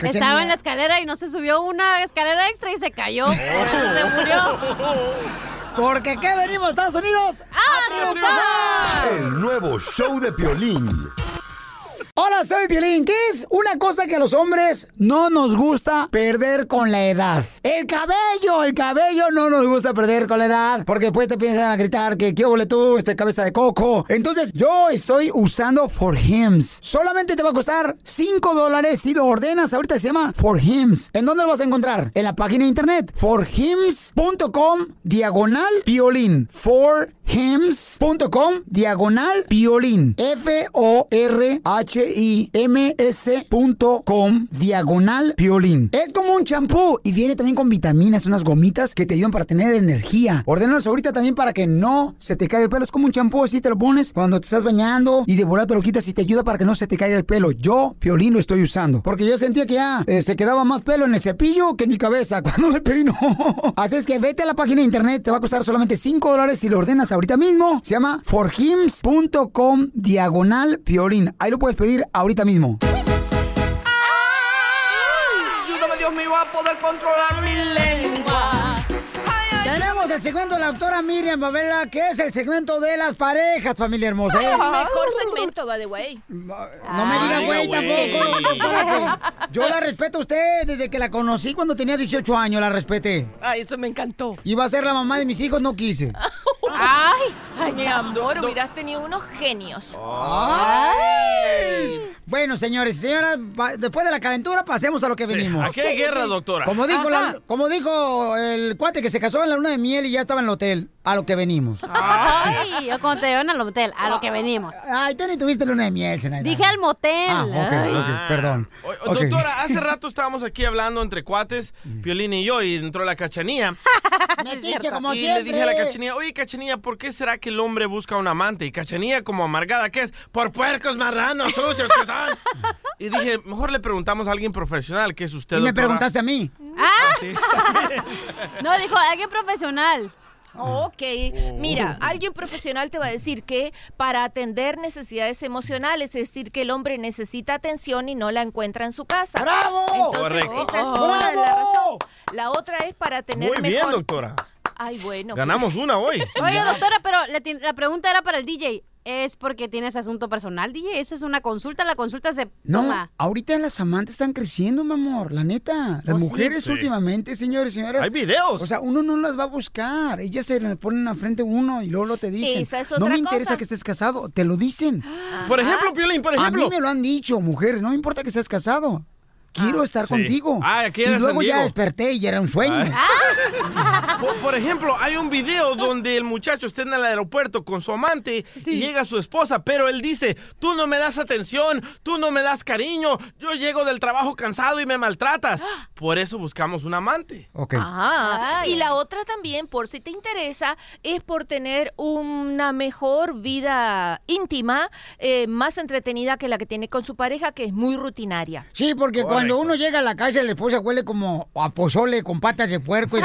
Estaba en la escalera y no se subió una escalera extra y se cayó. Por eso se murió. *laughs* Porque ¿qué venimos, Estados Unidos? ¡A triunfar! El nuevo show de Piolín. Hola, soy Piolín. ¿Qué es una cosa que a los hombres no nos gusta perder con la edad? El cabello, el cabello no nos gusta perder con la edad. Porque después te piensan a gritar que qué ole tú, este cabeza de coco. Entonces, yo estoy usando For Hims. Solamente te va a costar 5 dólares si lo ordenas. Ahorita se llama For Hims. ¿En dónde lo vas a encontrar? En la página de internet. forhims.com diagonal piolín. forhims.com diagonal piolín. F-O-R-H-I-M-S.com diagonal piolín. Es como un champú y viene también con vitaminas, unas gomitas que te ayudan para tener energía. Ordenalos ahorita también para que no se te caiga el pelo. Es como un champú, así te lo pones cuando te estás bañando y de volada te lo quitas y te ayuda para que no se te caiga el pelo. Yo, piolín, lo estoy usando. Porque yo sentía que ya eh, se quedaba más pelo en el cepillo que en mi cabeza *laughs* cuando me peino. Así es que vete a la página de internet, te va a costar solamente 5 dólares si lo ordenas ahorita mismo. Se llama forhims.com diagonal piolín. Ahí lo puedes pedir ahorita mismo. Ayúdame, Dios mío, a poder controlar mi lengua. Tenemos el segmento de la doctora Miriam Babela, que es el segmento de las parejas, familia hermosa. ¿eh? *laughs* Mejor segmento, by the way. No me digan güey tampoco, doctora, que yo la respeto a usted desde que la conocí cuando tenía 18 años, la respeté. Ay, eso me encantó. Iba a ser la mamá de mis hijos, no quise. *laughs* Ay, ay, mi amor, hubieras tenido unos genios. Ay. Bueno, señores y señoras, después de la calentura pasemos a lo que venimos. Aquí hay guerra, doctora. Como dijo, la- como dijo el cuate que se casó en la luna de miel y ya estaba en el hotel, a lo que venimos. Ay, yo cuando te llevan al motel, a lo que venimos. Ay, tú ni tuviste luna de miel, Zenaida. Dije al motel. Ah, ok, ok, perdón. O- Ok. Doctora, hace *laughs* rato estábamos aquí hablando entre cuates, Piolín y yo, y entró la cachanía. *laughs* Metiche como y siempre. le dije a la cachanía, oye, cachanía, ¿por qué será que el hombre busca un amante? Y cachanía, como amargada que es, por puercos marranos, sucios que son. Y dije, mejor le preguntamos a alguien profesional, que es usted, Y me doctora. preguntaste a mí. Ah, *laughs* No, dijo alguien profesional. Ok, mira, alguien profesional te va a decir que para atender necesidades emocionales, es decir, que el hombre necesita atención y no la encuentra en su casa. ¡Bravo! Entonces, Correcto. esa es ¡Bravo! una de las razones. La otra es para tener Muy bien, mejor... doctora. Ay, bueno. Ganamos una hoy. *laughs* Oye, doctora, pero la pregunta era para el DJ. ¿Es porque tienes asunto personal, DJ? Esa es una consulta. La consulta se No, toma. ahorita las amantes están creciendo, mi amor, la neta. Las ¿Oh, mujeres Sí. últimamente, señores y señoras. Hay videos. O sea, uno no las va a buscar. Ellas se le ponen a frente uno y luego lo te dicen. Esa es no otra me interesa que estés casado. Te lo dicen. Por ejemplo, Piolín, por A ejemplo. mí me lo han dicho, mujeres. No me importa que estés casado. Quiero estar Sí. contigo. Ah, aquí y luego ya desperté y era un sueño. Por, por ejemplo, hay un video donde el muchacho está en el aeropuerto con su amante y llega su esposa, pero él dice, tú no me das atención, tú no me das cariño, yo llego del trabajo cansado y me maltratas. Por eso buscamos un amante. Ok. Ajá. Y la otra también, por si te interesa, es por tener una mejor vida íntima, eh, más entretenida que la que tiene con su pareja, que es muy rutinaria. Sí, porque cuando uno llega a la casa, la esposa huele como a pozole con patas de puerco y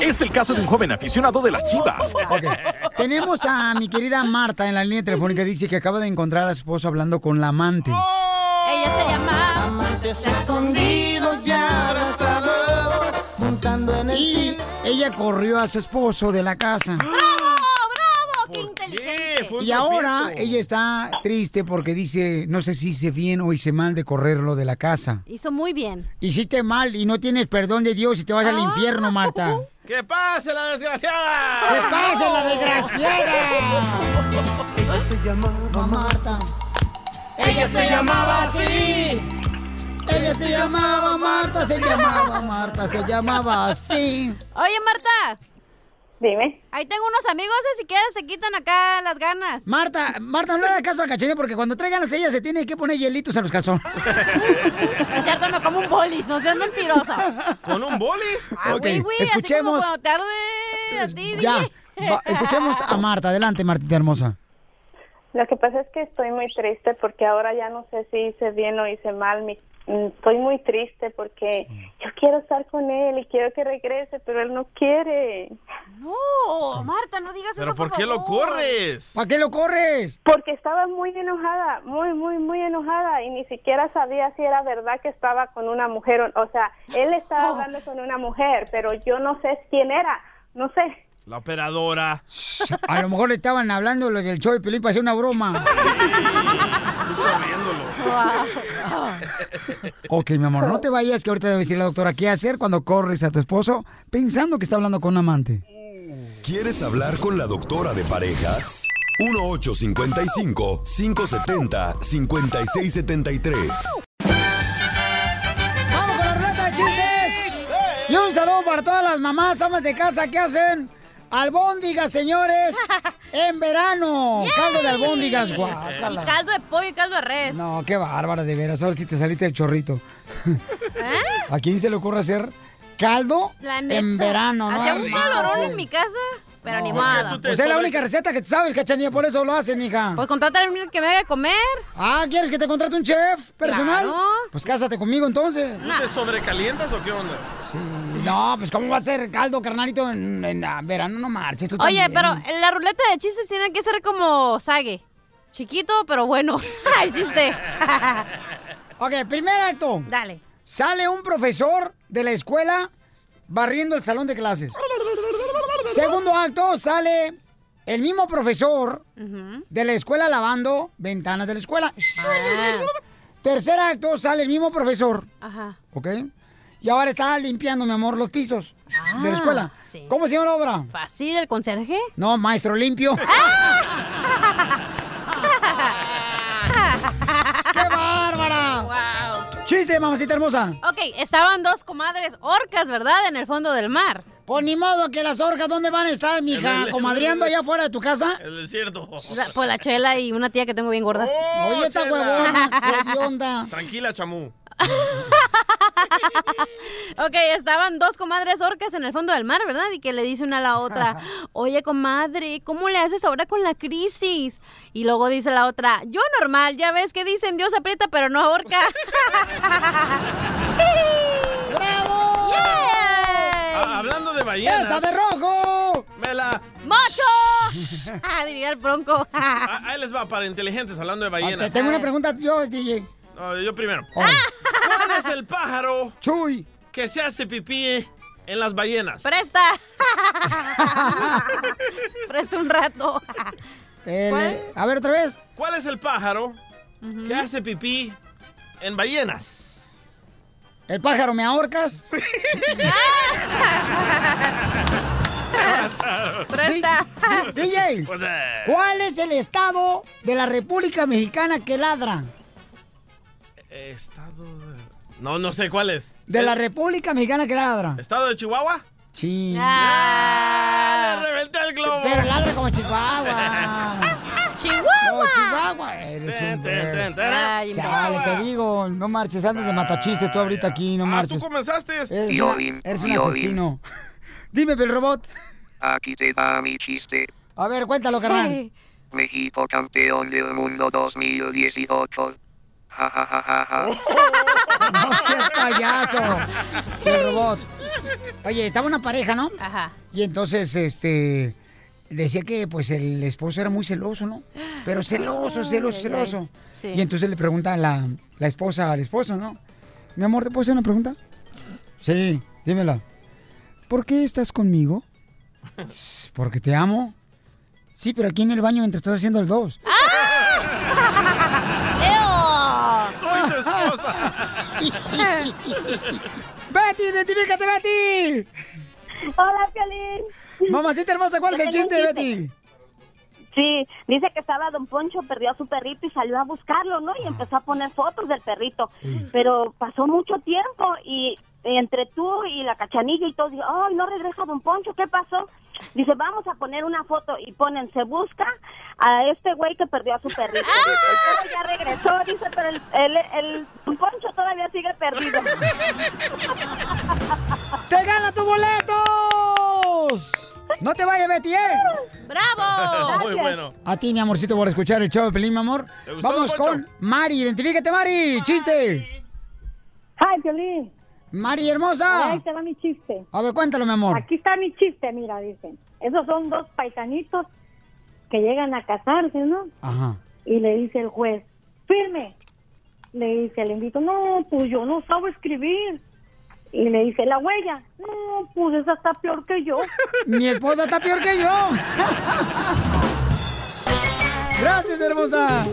Es el caso de un joven aficionado de las chivas. Ok. Tenemos a mi querida Marta en la línea telefónica. Dice que acaba de encontrar a su esposo hablando con la amante. Ella se llama... Amantes escondidos ya abrazados, montando en el Y ella corrió a su esposo de la casa. ¡Bravo! ¡Bravo! ¡Qué inteligente! Y ahora tropiezo. ella está triste porque dice, no sé si hice bien o hice mal de correrlo de la casa. Hizo muy bien. Hiciste mal y no tienes perdón de Dios y te vas al infierno, Marta. *laughs* ¡Que pase la desgraciada! ¡Que pase la desgraciada! Ella se llamaba Marta. Ella se llamaba así. Ella se llamaba Marta, se llamaba Marta, se llamaba así. Oye, Marta. Dime. Ahí tengo unos amigos, eh, si quieres se quitan acá las ganas. Marta, Marta, no le hagas caso a Cachanilla porque cuando trae ganas ella se tiene que poner hielitos en los calzones. *laughs* Es cierto, me como un bolis, no seas mentirosa. ¿Con un bolis? Ah, Ok, güey, güey, así como escuchemos. cuando te arde a ti, Ya, va, escuchemos a Marta. Adelante, Martita hermosa. Lo que pasa es que estoy muy triste porque ahora ya no sé si hice bien o hice mal. Mi- estoy muy triste porque yo quiero estar con él y quiero que regrese, pero él no quiere. No, Marta, no digas ¿Pero eso, por qué lo corres? ¿Para qué lo corres? Porque estaba muy enojada, muy, muy, muy enojada y ni siquiera sabía si era verdad que estaba con una mujer. o- O sea, él estaba hablando con una mujer, pero yo no sé quién era, no sé. La operadora. A lo mejor le estaban hablando los del show de Pelín para hacer una broma. *laughs* Ok, mi amor, no te vayas, que ahorita debe decir la doctora qué hacer cuando corres a tu esposo pensando que está hablando con un amante. ¿Quieres hablar con la doctora de parejas? 1-855-570-5673. ¡Vamos con la ruleta de chistes! Y un saludo para todas las mamás, amas de casa que hacen albóndigas, señores, *laughs* en verano. Caldo de albóndigas, Y guácala. caldo de pollo y caldo de res. No, qué bárbara, de veras. Ahora sí te saliste del chorrito. *laughs* ¿A quién se le ocurre hacer caldo en verano? no Hacía un calorón en mi casa, pero ni modo. Pues es la única receta que te sabes, cachanilla, por eso lo haces, mija. Pues contrátale a un que me haga comer. Ah, ¿quieres que te contrate un chef personal? Claro. Pues cásate conmigo entonces. ¿Tú te sobrecalientas o qué onda? Sí, no, pues ¿cómo va a ser caldo, carnalito, en, en, ah, verano? No marches, tú Oye, también. pero en la ruleta de chistes tiene que ser como sague. Chiquito, pero bueno. *laughs* Ay, chiste. *laughs* Ok, primer acto. Dale. Sale un profesor de la escuela barriendo el salón de clases. Segundo acto, sale el mismo profesor de la escuela lavando ventanas de la escuela. Tercer acto, sale el mismo profesor, Ajá. ¿ok? Y ahora está limpiando, mi amor, los pisos de la escuela. Ah, sí. ¿Cómo se llama la obra? Fácil, el conserje. No, maestro limpio. *laughs* ¡Qué bárbara! Wow. Chiste, mamacita hermosa. Ok, estaban dos comadres orcas, ¿verdad? En el fondo del mar. Pues ni modo que las orcas, ¿dónde van a estar, mija? ¿Comadreando allá afuera de tu casa? El desierto. La- Pues la chela y una tía que tengo bien gorda. Oye, esta huevona, qué *laughs* onda. Tranquila, chamú. *laughs* Ok, estaban dos comadres orcas en el fondo del mar, ¿verdad? Y que le dice una a la otra, *laughs* oye, comadre, ¿cómo le haces ahora con la crisis? Y luego dice la otra, yo normal, ya ves que dicen Dios aprieta pero no ahorca. ¡Bravo! ¡Rosa de rojo! Mela. ¡Mocho! *laughs* Ah, diría el bronco. *laughs* Ah, Ahí les va para inteligentes, hablando de Te ballenas. tengo una pregunta yo, DJ. No, yo primero. Oh. ¿Cuál es el pájaro Chuy. que se hace pipí en las ballenas? ¡Presta! *laughs* Presta un rato. El- ¿Cuál? A ver, otra vez. ¿Cuál es el pájaro que hace pipí en ballenas? ¿El pájaro me ahorcas? *laughs* ¡Presta! Di- DJ, Pues, eh, ¿cuál es el estado de la República Mexicana que ladra? Estado de... No, no sé cuál es. De la República Mexicana que ladra. ¿Estado de Chihuahua? Sí. ¡Ah! ¡Le reventé el globo! Pero ladra como Chihuahua. *laughs* ¡Chihuahua! No, Chihuahua. Eres un... Ten, ten, ten, ten. Ay, Chale, te digo, no marches, antes de matachistes tú ahorita aquí, no Ah, marches. tú comenzaste. Eres, un asesino. *laughs* Dime, el robot. Aquí te va mi chiste. A ver, cuéntalo, carnal. *laughs* México campeón del mundo 2018. Ja, ja, ja, ja, ja. *laughs* No seas payaso. El robot. Oye, estaba una pareja, ¿no? Ajá. Y entonces, este, decía que pues el esposo era muy celoso, ¿no? Pero celoso, celoso, Ay, celoso. ay, sí. Y entonces le pregunta la, la esposa al esposo, ¿no? Mi amor, ¿te puedo hacer una pregunta? Sí, dímela. ¿Por qué estás conmigo? Porque te amo. Sí, pero aquí en el baño mientras estás haciendo el dos. *laughs* Tú y tu esposa. *laughs* ¡Betty, identifícate, Betty! Hola, Piolín. Mamacita hermosa, ¿cuál es el chiste, un Betty? Sí, dice que estaba Don Poncho, perdió a su perrito y salió a buscarlo, ¿no? Y empezó a poner fotos del perrito. Pero pasó mucho tiempo y entre tú y la cachanilla y todo, digo, ay, no regresa Don Poncho, ¿qué pasó? Dice, vamos a poner una foto y ponen, se busca a este güey que perdió a su perrito. *laughs* Dice, "El perro ya regresó, dice, pero el, el, el Don Poncho todavía sigue perdido. *laughs* No te vayas, Betty, ¿eh? ¡Bravo! *laughs* Muy bueno. A ti, mi amorcito, por escuchar el show de Pelín, mi amor. ¿Te gustó, Vamos Poncho? con Mari. Identifícate, Mari. Chiste. Ay, Piolín. Mari, hermosa. Ahí te va mi chiste. A ver, cuéntalo, mi amor. Aquí está mi chiste, mira, dicen. Esos son dos paisanitos que llegan a casarse, ¿no? Ajá. Y le dice el juez, firme. Le dice el invito, no, pues yo no sabo escribir. Y le dice la huella, no, pues esa está peor que yo. *laughs* Mi esposa está peor que yo. Gracias, hermosa.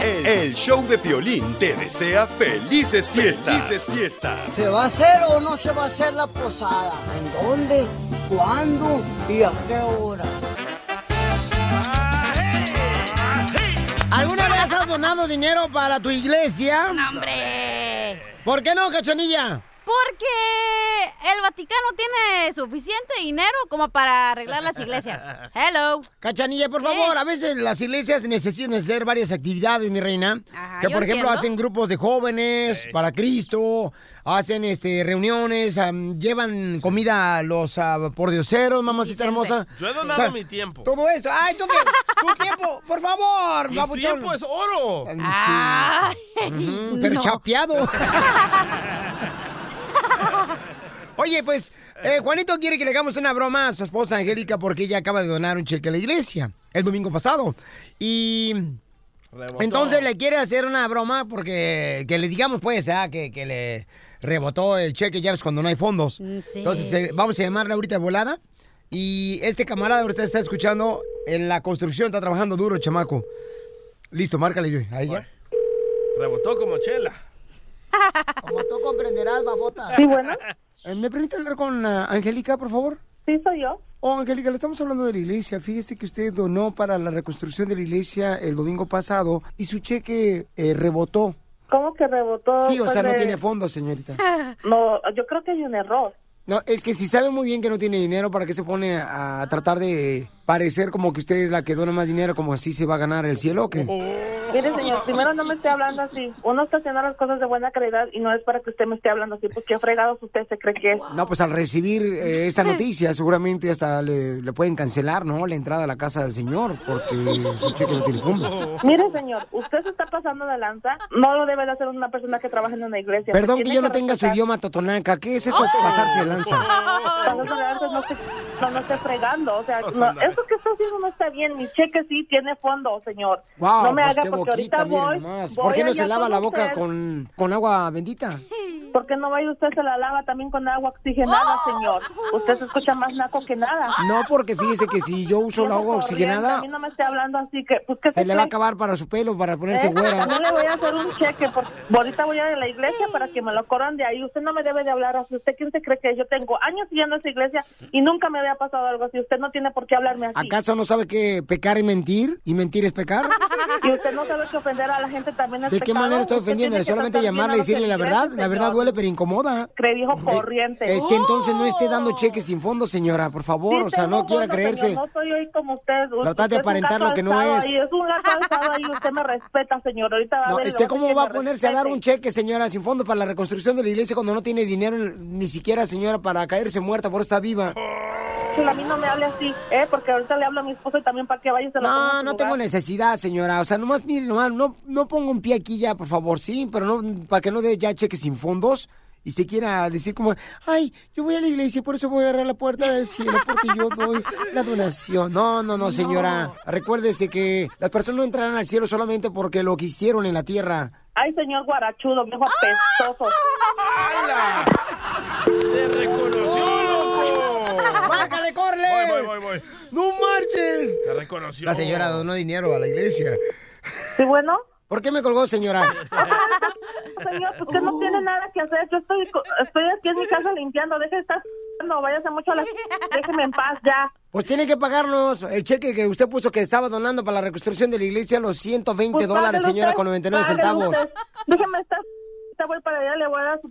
El, el show de Piolín te desea felices fiestas. Felices fiestas. ¿Se va a hacer o no se va a hacer la posada? ¿En dónde? ¿Cuándo? ¿Y a qué hora? ¿Alguna vez has donado dinero para tu iglesia? ¡No, hombre! ¿Por qué no, cachanilla? Porque el Vaticano tiene suficiente dinero como para arreglar las iglesias. *laughs* Hello. Cachanilla, por favor, a veces las iglesias necesitan hacer varias actividades, mi reina. Ajá, que yo por ejemplo entiendo. hacen grupos de jóvenes para Cristo, hacen este reuniones, llevan comida a los ah, pordioseros, mamacita hermosa. Yo he donado O sea, mi tiempo. Todo eso. Ay, tú qué? Tu tiempo, por favor, Mi babuchón. tiempo es oro. Sí. Ay, *laughs* pero no. chapeado. *laughs* Oye, pues, eh, Juanito quiere que le hagamos una broma a su esposa Angélica porque ella acaba de donar un cheque a la iglesia el domingo pasado. Y Rebotó. entonces le quiere hacer una broma porque que le digamos, pues, ah, que, que le rebotó el cheque, ya ves, cuando no hay fondos. Mm, sí. Entonces, eh, vamos a llamarle ahorita de volada. Y este camarada ahorita está escuchando en la construcción, está trabajando duro, chamaco. Listo, márcale a ella. Rebotó como chela. Como tú comprenderás, babota. Sí, bueno. Eh, ¿Me permite hablar con ah, Angélica, por favor? Sí, soy yo. Oh, Angélica, le estamos hablando de la iglesia. Fíjese que usted donó para la reconstrucción de la iglesia el domingo pasado y su cheque eh, rebotó. ¿Cómo que rebotó? Sí, o sea, no tiene fondos, señorita. *laughs* No, yo creo que hay un error. No, es que si sabe muy bien que no tiene dinero, ¿para qué se pone a tratar de parecer como que usted es la que dona más dinero, como así se va a ganar el cielo o qué? Mire, señor, primero no me esté hablando así. Uno está haciendo las cosas de buena calidad y no es para que usted me esté hablando así, porque fregados usted se cree que es. No, pues al recibir eh, esta noticia, seguramente hasta le, le pueden cancelar, ¿no? La entrada a la casa del señor, porque su cheque no tiene fondos. Mire, señor, usted se está pasando de lanza. No lo debe de hacer una persona que trabaja en una iglesia. Perdón que yo no tenga su idioma totonaca. ¿Qué es eso, pasarse de lanza? Pasarse de lanza no no, no esté fregando. O sea, no, eso que está haciendo no está bien. Mi cheque sí tiene fondo, señor. Wow, no me pues haga porque boquita, ahorita voy. voy ¿Por qué no se lava la boca con, con agua bendita? *laughs* ¿Por qué no vaya usted se la lava también con agua oxigenada, señor? Usted se escucha más naco que nada. No, porque fíjese que si yo uso la agua oxigenada, A mí no me esté hablando así que, pues, ¿qué se le va a acabar para su pelo, para ponerse ¿Eh? güera. También le voy a hacer un cheque. Porque ahorita voy a ir a la iglesia para que me lo corran de ahí. Usted no me debe de hablar así. ¿Usted quién se cree que es? yo tengo años yendo a esa iglesia y nunca me había pasado algo así? Usted no tiene por qué hablarme así. ¿Acaso no sabe que pecar es mentir y mentir es pecar? Y usted no sabe que ofender a la gente también es ¿De qué pecado. manera estoy ofendiendo? Solamente llamarle y decirle la verdad. La verdad duele, pero incomoda. Cree viejo corriente. Es que entonces no esté dando cheques sin fondo, señora, por favor. Sí o sea, no quiera fondo, creerse. señor, No soy hoy como usted. Tratar de aparentar lo que no es. ahí, Es un ahí. Usted me respeta, señor. Ahorita va a ver. y es que cómo va a ponerse a dar un cheque, señora, sin fondo para la reconstrucción de la iglesia cuando no tiene dinero ni siquiera, señora, para caerse muerta, por estar viva. Pues a mí no me hable así, ¿eh? Porque ahorita le hablo a mi esposo y también para que vaya y se lo ponga en No, no lugar. tengo necesidad, señora. O sea, nomás, mire, nomás, no, no pongo un pie aquí ya, por favor, sí, pero no, para que no dé ya cheques sin fondos y se quiera decir como, ay, yo voy a la iglesia, por eso voy a agarrar la puerta del cielo, porque yo doy la donación. No, no, no, señora. Recuérdese que las personas no entrarán al cielo solamente porque lo que hicieron en la tierra. Ay, señor guarachudo, viejo apestoso. ¡Te reconoció! ¡Márcale, córrele! Voy, voy, voy, voy. ¡No marches! Te reconoció. La señora donó dinero a la iglesia. ¿Sí, bueno? ¿Por qué me colgó, señora? *laughs* Señor, usted no tiene nada que hacer. Yo estoy, co- estoy aquí en mi casa limpiando. Deje de estar... No, váyase mucho a la... Déjeme en paz ya. Pues tiene que pagarnos el cheque que usted puso que estaba donando para la reconstrucción de la iglesia, los 120 Pues dólares, señora, usted, con 99 páguelo centavos. usted. Déjeme estar... Te voy para allá, le voy a dar su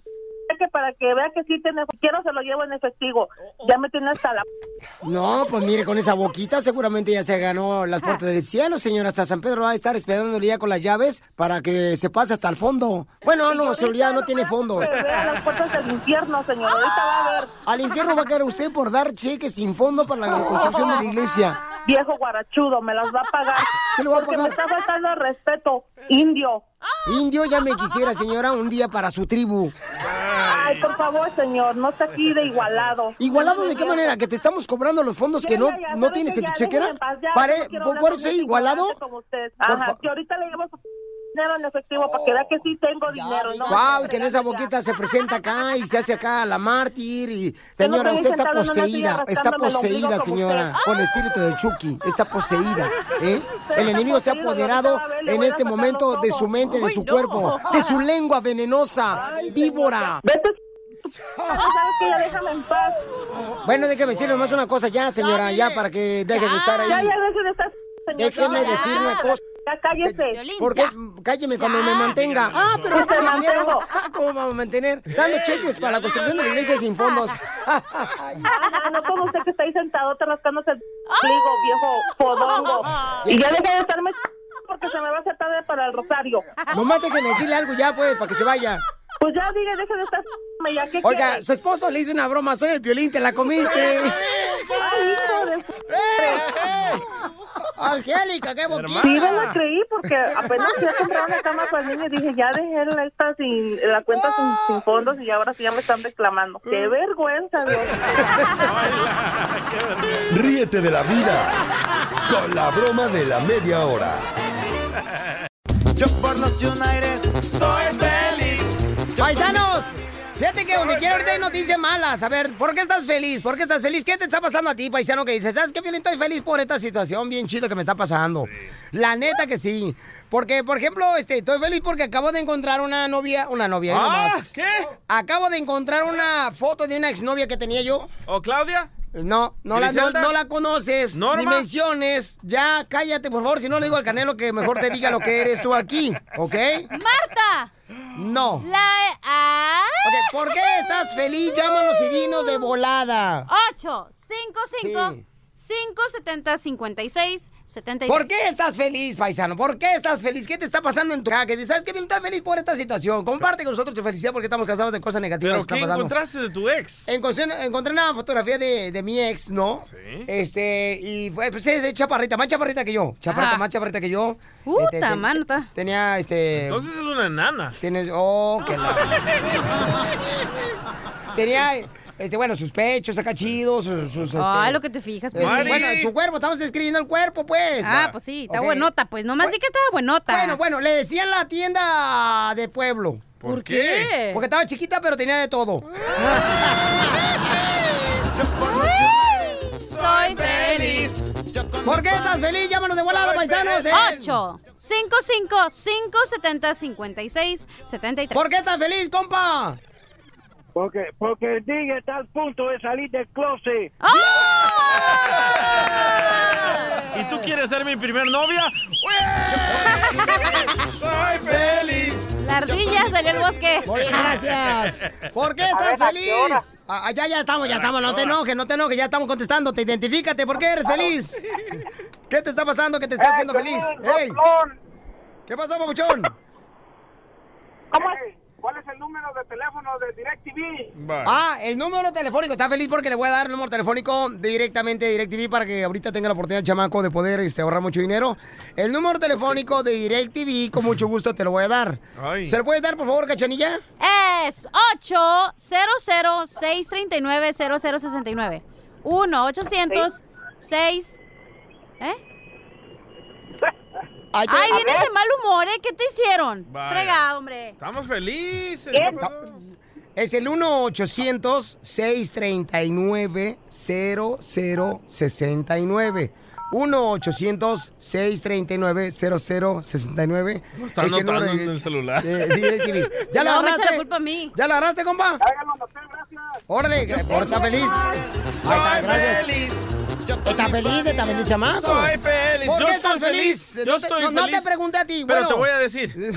cheque para que vea que sí tiene... Si quiero, se lo llevo en efectivo. Ya me tiene hasta la... No, pues mire, con esa boquita seguramente ya se ganó las puertas del cielo, señora. Hasta San Pedro va a estar esperándole ya con las llaves para que se pase hasta el fondo. Bueno, no, seguridad no tiene fondo. Que vea las puertas del infierno, señor. Ahorita va a ver. Al infierno va a caer usted por dar cheques sin fondo para la reconstrucción de la iglesia. Viejo guarachudo, me las va a pagar. *laughs* ¿Qué le va a Porque pagar? me está faltando el respeto, indio. Indio ya me quisiera, señora, un día para su tribu. Ay, por favor, señor, no está aquí de igualado. ¿Igualado de qué manera? ¿Que te estamos cobrando los fondos que no, Ya, ya, ya, no ¿sabe tienes en tu chequera? Pare- ¿Por, por ser igualado? como usted. Ajá, que ahorita le llevo su dinero en efectivo para que vea que sí tengo dinero. ¿no? Wow, que en esa boquita se presenta acá y se hace acá la mártir y *laughs* no señora, usted está poseída, está poseída, señora, usted. con el espíritu de Chucky, está poseída, ¿eh? *laughs* El enemigo se ha apoderado en este momento de su mente, de su cuerpo, de su *laughs* lengua venenosa, víbora. Vete, ¿sabes que ya déjame en paz? Bueno, déjeme decirle más una cosa ya, señora, ya para que deje de estar ahí. Ya, ya, deje de estar, señor. Déjeme decir una cosa. Ya cállese. Porque cálleme cuando me mantenga. Ah, pero no Te tiene dinero. Ah, ¿Cómo vamos a mantener? Dando cheques para la construcción de la iglesia sin fondos. *laughs* *laughs* Ajá, no como usted que está ahí sentado te rascándose el pliego, viejo podongo. Y ya deja de estarme *laughs* porque se me va a hacer tarde para el rosario. Nomás déjeme decirle algo ya, pues, para que se vaya. Pues ya diga, deje de estar ya qué Oiga, su esposo le hizo una broma, soy el violín, te la comiste. Ay, hijo de Angélica, qué boquita. Sí, me la creí porque apenas fui a comprar una cama para niño y dije, ya dejé la, esta sin, la cuenta sin, sin fondos y ahora sí ya me están reclamando. ¡Qué vergüenza, Dios! Ríete de la vida con la broma de la media hora. Yo por los United soy feliz. Paisanos, fíjate que donde quiera ahorita hay noticias malas. A ver, ¿por qué estás feliz? ¿Por qué estás feliz? ¿Qué te está pasando a ti, paisano, que dices? ¿Sabes qué, Piolín? Estoy feliz por esta situación bien chido que me está pasando. La neta que sí. Porque, por ejemplo, este, estoy feliz porque acabo de encontrar una novia, una novia, Ah, nomás. ¿qué? Acabo de encontrar una foto de una exnovia que tenía yo. ¿O Claudia? No, no la, no, no la conoces. ¿Norma? Ni menciones. Ya, cállate, por favor. Si no le digo al Canelo que mejor te diga lo que eres tú aquí, ¿ok? ¡Marta! No. La... Ah. Ok, ¿por qué estás feliz? Llámanos y dinos de volada. 8, 5, 5, 570 56 ¿Por qué estás feliz, paisano? ¿Por qué estás feliz? ¿Qué te está pasando en tu casa? ¿sabes qué? Bien, estás feliz por esta situación. Comparte con nosotros tu felicidad porque estamos cansados de cosas negativas ¿Pero que qué están pasando. encontraste de tu ex? Encontré, encontré una fotografía de, de mi ex, ¿no? Sí. Este, y fue, pues es de chaparrita, más chaparrita que yo. Chaparrita, Ajá. más chaparrita que yo. Puta, Este, ten- mano, está. Tenía, este... Entonces es una enana. Tienes, oh, que la... *laughs* Tenía, este, bueno, sus pechos acá chidos, sus... sus, este, Ay, lo que te fijas, este, pues. bueno, su cuerpo, estamos describiendo el cuerpo, pues. Ah, pues sí, está Ok. buenota, pues. Nomás di que estaba buenota. Bueno, bueno, le decían la tienda de pueblo. ¿Por ¿Por qué? qué? Porque estaba chiquita, pero tenía de todo. *laughs* Soy feliz. ¿Por qué estás feliz? Llámanos de volada, paisanos. eh. 8 55 570 56 73. ¿Por qué estás feliz, compa? Porque, porque el DJ está al punto de salir del closet. ¿Y tú quieres ser mi primer novia? Soy feliz. La ardilla salió al bosque. Muy gracias. ¿Por qué estás ver, ¿a qué feliz? hora? Ah, ya, ya estamos, ya estamos. No te enojes, no te enojes. Ya estamos contestando. Te identifícate. ¿Por qué eres feliz? ¿Qué te está pasando que te está haciendo feliz? ¡Ey! ¿Qué pasó, papuchón? ¿Cuál es el número de teléfono de DirecTV? Ah, el número telefónico. Está feliz porque le voy a dar el número telefónico directamente de DirecTV para que ahorita tenga la oportunidad el chamaco de poder este, ahorrar mucho dinero. El número telefónico de DirecTV, con mucho gusto te lo voy a dar. Ay. ¿Se lo puedes dar, por favor, cachanilla? Es 800 639 0069. 1 800 6 ¿Eh? Ay, vienes de mal humor, ¿eh? ¿Qué te hicieron? Vaya. Fregado, hombre. Estamos felices. Es el 1-800-639-0069. 1-800-639-0069. No está Es el número anotando de- en el celular. de DirecTV. *laughs* ¿Ya lo No, echa agarraste? la culpa a mí. ¿Ya lo agarraste, compa? Órale, por estar feliz. Ahí está, gracias. Está feliz, está feliz, chamaco. Soy feliz. ¿Por Yo qué estoy estás feliz? Yo no, te, estoy no- no feliz. te pregunté a ti. Pero bueno. te voy a decir. Yo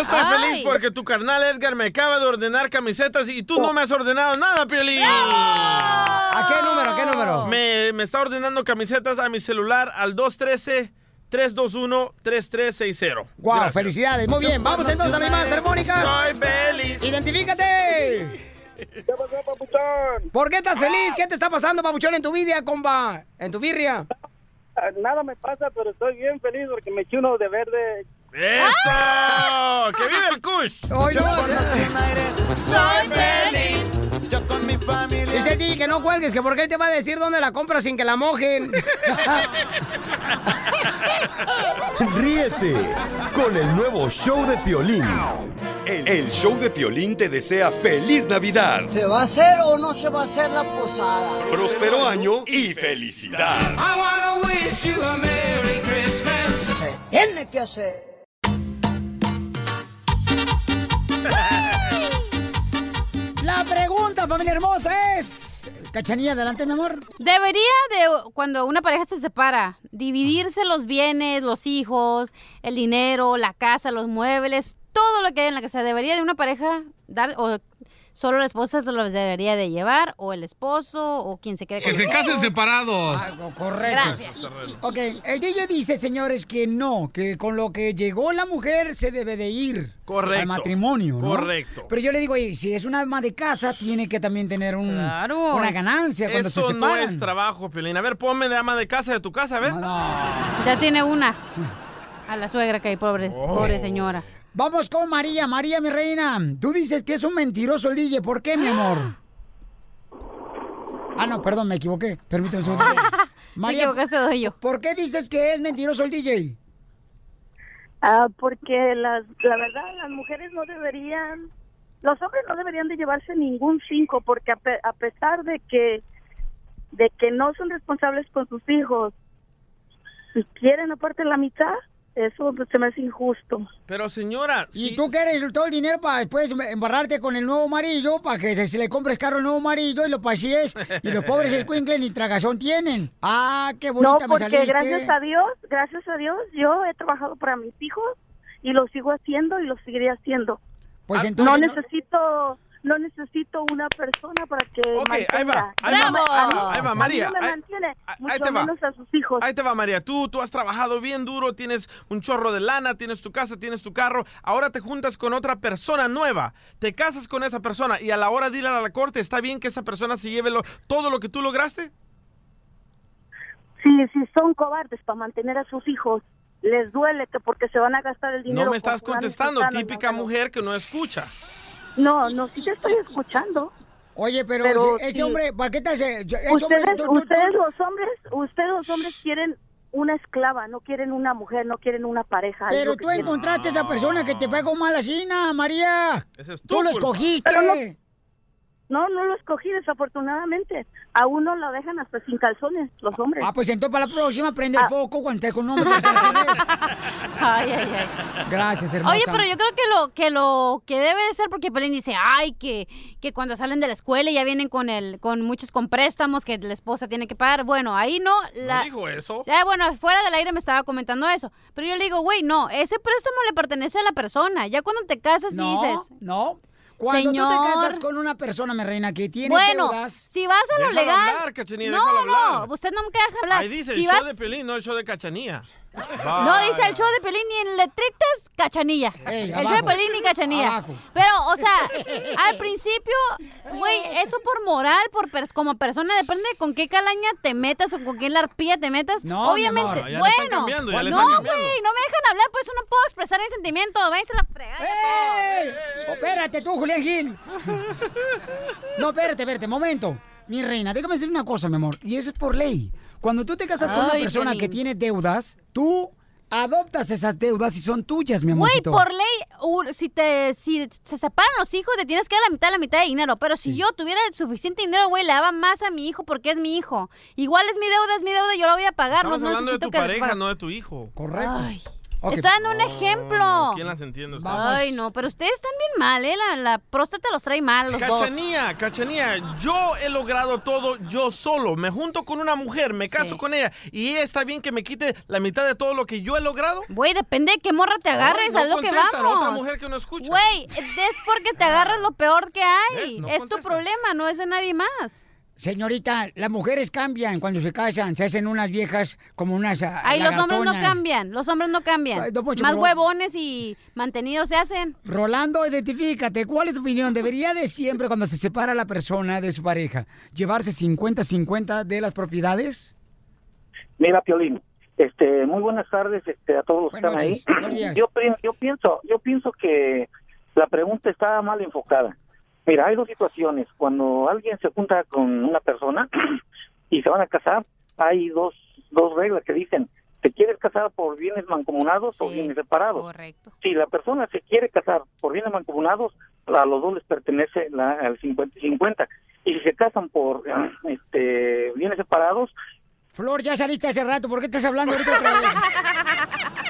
estoy *laughs* Ay. feliz porque tu carnal Edgar me acaba de ordenar camisetas y tú no me has ordenado nada, Piolín. ¿A qué número? ¿A qué número? Me, me está ordenando camisetas a mi celular al 213-321-3360. Guau, Gracias. felicidades. Muy bien, vamos entonces a las llamadas telefónicas. Soy feliz. ¡Identifícate! ¿Por qué estás feliz? ¿Qué te está pasando, papuchón, en tu vida, compa? ¿En tu birria? Nada me pasa, pero estoy bien feliz porque me eché uno de verde. ¡Eso! ¡Que vive el Kush! Hoy no, Soy feliz. Dice el DJ que no cuelgues, que porque él te va a decir dónde la compra sin que la mojen. *laughs* Ríete con el nuevo show de Piolín. El, el show de Piolín te desea feliz Navidad, ¿Se va a hacer o no se va a hacer la posada? próspero año y felicidad. Se tiene que hacer. *laughs* La pregunta, familia hermosa, es... Cachanilla, adelante, mi amor. Debería de, cuando una pareja se separa, dividirse los bienes, los hijos, el dinero, la casa, los muebles, todo lo que hay en la casa. Debería de una pareja dar, o solo la esposa se los debería de llevar, o el esposo, o quien se quede con Que se los casen hijos. separados. Correcto. Gracias. Ok, el DJ dice, señores, que no, que con lo que llegó la mujer se debe de ir Correcto. al matrimonio, ¿no? Correcto. Pero yo le digo, oye, si es una ama de casa, tiene que también tener un, una ganancia cuando Eso se no separan. es trabajo, Piolín. A ver, ponme de ama de casa de tu casa, a ver. Ya tiene una. A la suegra que hay, pobre, Oh. pobre señora. Vamos con María. María, mi reina. Tú dices que es un mentiroso el DJ. ¿Por qué, mi amor? *gasps* Ah, no, perdón, me equivoqué. Permíteme un segundo. *laughs* María, equivocaste, doy yo. ¿por qué dices que es mentiroso el DJ? Ah, porque las, la verdad las mujeres no deberían, los hombres no deberían de llevarse ningún cinco, porque a, pe- a pesar de que de que no son responsables con sus hijos y quieren aparte la mitad, eso se me hace injusto. Pero señora, ¿Y tú quieres todo el dinero para después embarrarte con el nuevo marido? Para que se le compres carro al nuevo marido y lo pasees. Y los pobres *laughs* escuincles ni tragazón tienen. Ah, qué No, bonita me porque saliste. gracias a Dios, gracias a Dios, yo he trabajado para mis hijos y lo sigo haciendo y lo seguiré haciendo. Pues no entonces no- necesito no necesito una persona para que Ok, ahí mantenga. va, ahí va, ahí va, ahí María, no me ahí- mantiene, ahí mucho te va. menos a sus hijos. Ahí te va, María. Tú, tú has trabajado bien duro, tienes un chorro de lana, tienes tu casa, tienes tu carro. Ahora te juntas con otra persona nueva. Te casas con esa persona y a la hora de ir a la corte, ¿está bien que esa persona se lleve lo- todo lo que tú lograste? Si, si son cobardes para mantener a sus hijos, les duele que porque se van a gastar el dinero. No me estás contestando, típica no. mujer que no escucha. No, no, sí te estoy escuchando. Oye, pero, Pero ese sí. hombre, ¿para qué te hace? ese hombre, Ustedes, tú- tú- tú- ustedes los hombres, ustedes los hombres quieren una esclava, no quieren una mujer, no quieren una pareja. Pero lo tú encontraste a esa persona que te pegó mal así, María. Ese es tú lo culpa. escogiste. No- No, no lo escogí desafortunadamente. A uno lo dejan hasta sin calzones, los hombres. Ah, pues entonces para la próxima prende Ah. el foco cuando estés con un hombre. *laughs* Ay, ay, ay. Gracias, hermosa. Oye, pero yo creo que lo que lo que debe de ser porque Pelín dice, "Ay, que, que cuando salen de la escuela ya vienen con el con muchos con préstamos que la esposa tiene que pagar." Bueno, ahí no la ¿No dijo eso? Ah, bueno, fuera del aire me estaba comentando eso. Pero yo le digo, güey, no, ese préstamo le pertenece a la persona. Ya cuando te casas y No, dices. no. Cuando Señor. tú te casas con una persona, mi reina, que tiene Bueno, deudas... si vas a lo Déjalo legal. hablar, Cachanilla, no, no, hablar. usted no me deja hablar. Ahí dice si el vas, show de Pelín, no el show de Cachanía. No dice el show de Pelín ni en letritas, cachanilla. Ey, el show de. Pelín ni cachanilla. Abajo. Pero, o sea, *laughs* al principio, güey, eso por moral, por como persona, depende de con qué calaña te metas o con qué larpilla te metas. No, mi Obviamente, amor. Ya le están bueno, cambiando, ya le no, güey, no me dejan hablar, por eso no puedo expresar mi sentimiento. Váyanse a la fregada. ¡Ey! Oh, espérate tú, Julián Gil. *laughs* No, espérate, espérate, momento. Mi reina, déjame decir una cosa, mi amor. Y eso es por ley. Cuando tú te casas con una persona que tiene deudas, tú adoptas esas deudas y son tuyas, mi Güey, amorcito. por ley, si te si se separan los hijos, te tienes que dar la mitad, la mitad de dinero. Pero si yo tuviera suficiente dinero, güey, le daba más a mi hijo porque es mi hijo. Igual es mi deuda, es mi deuda, yo la voy a pagar. Estamos no hablando de necesito tu que pareja, no de tu hijo. Correcto. Ay, Está dando un ejemplo. ¿Quién las entiende usted? Ay, no, pero ustedes están bien mal, ¿eh? La, la próstata los trae mal, los dos. Cachanía, Cachanía, yo he logrado todo yo solo. Me junto con una mujer, me caso Sí. con ella y ella está bien que me quite la mitad de todo lo que yo he logrado. Güey, depende de qué morra te agarres, no a lo que vamos. otra mujer que no escucha. Güey, es porque te agarras lo peor que hay. Es tu problema, no es de nadie más. Señorita, las mujeres cambian cuando se casan, se hacen unas viejas como unas Ay, los hombres no cambian, los hombres no cambian. Ay, don Poncho, Más pero- huevones y mantenidos se hacen. Rolando, identifícate. ¿Cuál es tu opinión? ¿Debería de siempre, cuando se separa la persona de su pareja, llevarse 50-50 de las propiedades? Mira, Piolín, este, muy buenas tardes este, a todos los que están ahí. Yo, yo pienso, yo pienso que la pregunta está mal enfocada. Mira, hay dos situaciones. Cuando alguien se junta con una persona *clears throat* y se van a casar, hay dos, dos reglas que dicen, ¿te quieres casar por bienes mancomunados o bienes separados? Correcto. Si la persona se quiere casar por bienes mancomunados, a los dos les pertenece la, al 50 y 50. Y si se casan por *clears throat* este, bienes separados, Flor, ya saliste hace rato. ¿Por qué estás hablando ahorita otra vez? *laughs*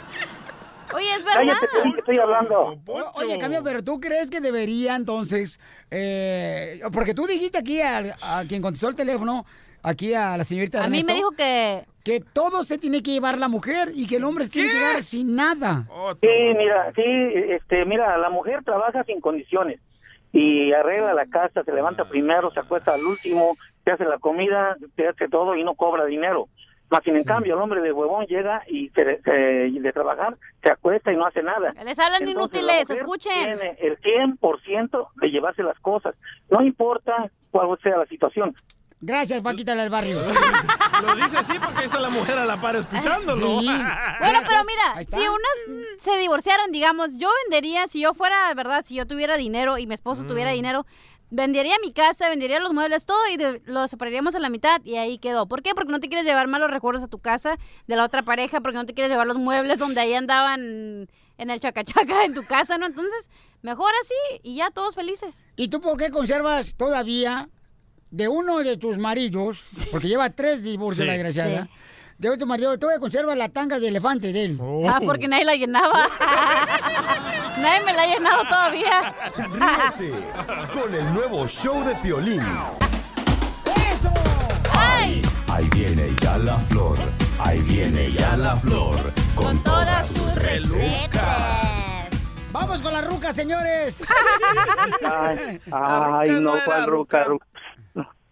Oye, es verdad. Cállate, estoy hablando. Oye, Cambio, pero ¿tú crees que debería entonces, eh, porque tú dijiste aquí al- a, quien contestó el teléfono, aquí a la señorita A mí Ernesto, me dijo que... que todo se tiene que llevar la mujer y que el hombre se tiene que quedar sin nada. Sí, mira, sí, este, mira, la mujer trabaja sin condiciones y arregla la casa, se levanta primero, se acuesta al último, te hace la comida, te hace todo y no cobra dinero. Más sin en cambio, el hombre de huevón llega y se, se- de trabajar, se acuesta y no hace nada. Les hablan Entonces, inútiles, escuchen. Tiene el 100% de llevarse las cosas. No importa cuál sea la situación. Gracias, Paquita del barrio. *laughs* Lo dice así porque ahí está la mujer a la par escuchándolo. Sí. *laughs* Bueno, pero mira, si unas se divorciaran, digamos, yo vendería, si yo fuera, ¿verdad? Si yo tuviera dinero y mi esposo tuviera Mm. dinero, vendería mi casa, vendería los muebles, todo y de- lo separaríamos a la mitad y ahí quedó. ¿Por qué? Porque no te quieres llevar malos recuerdos a tu casa de la otra pareja, porque no te quieres llevar los muebles donde ahí andaban en el chacachaca en tu casa, ¿no? Entonces, mejor así y ya todos felices. ¿Y tú por qué conservas todavía de uno de tus maridos, porque lleva tres divorcios Sí. la desgraciada, Sí. De otro marido, todavía conserva la tanga de elefante de él? Ah, porque nadie la llenaba. *laughs* nadie me la ha llenado todavía. Ríete con el nuevo show de Piolín. ¡Ay! Ahí viene ya la flor, ahí viene ya la flor, con todas sus recetas. Vamos con la ruca, señores. Ay, ay, no, cuál ruca, ruca.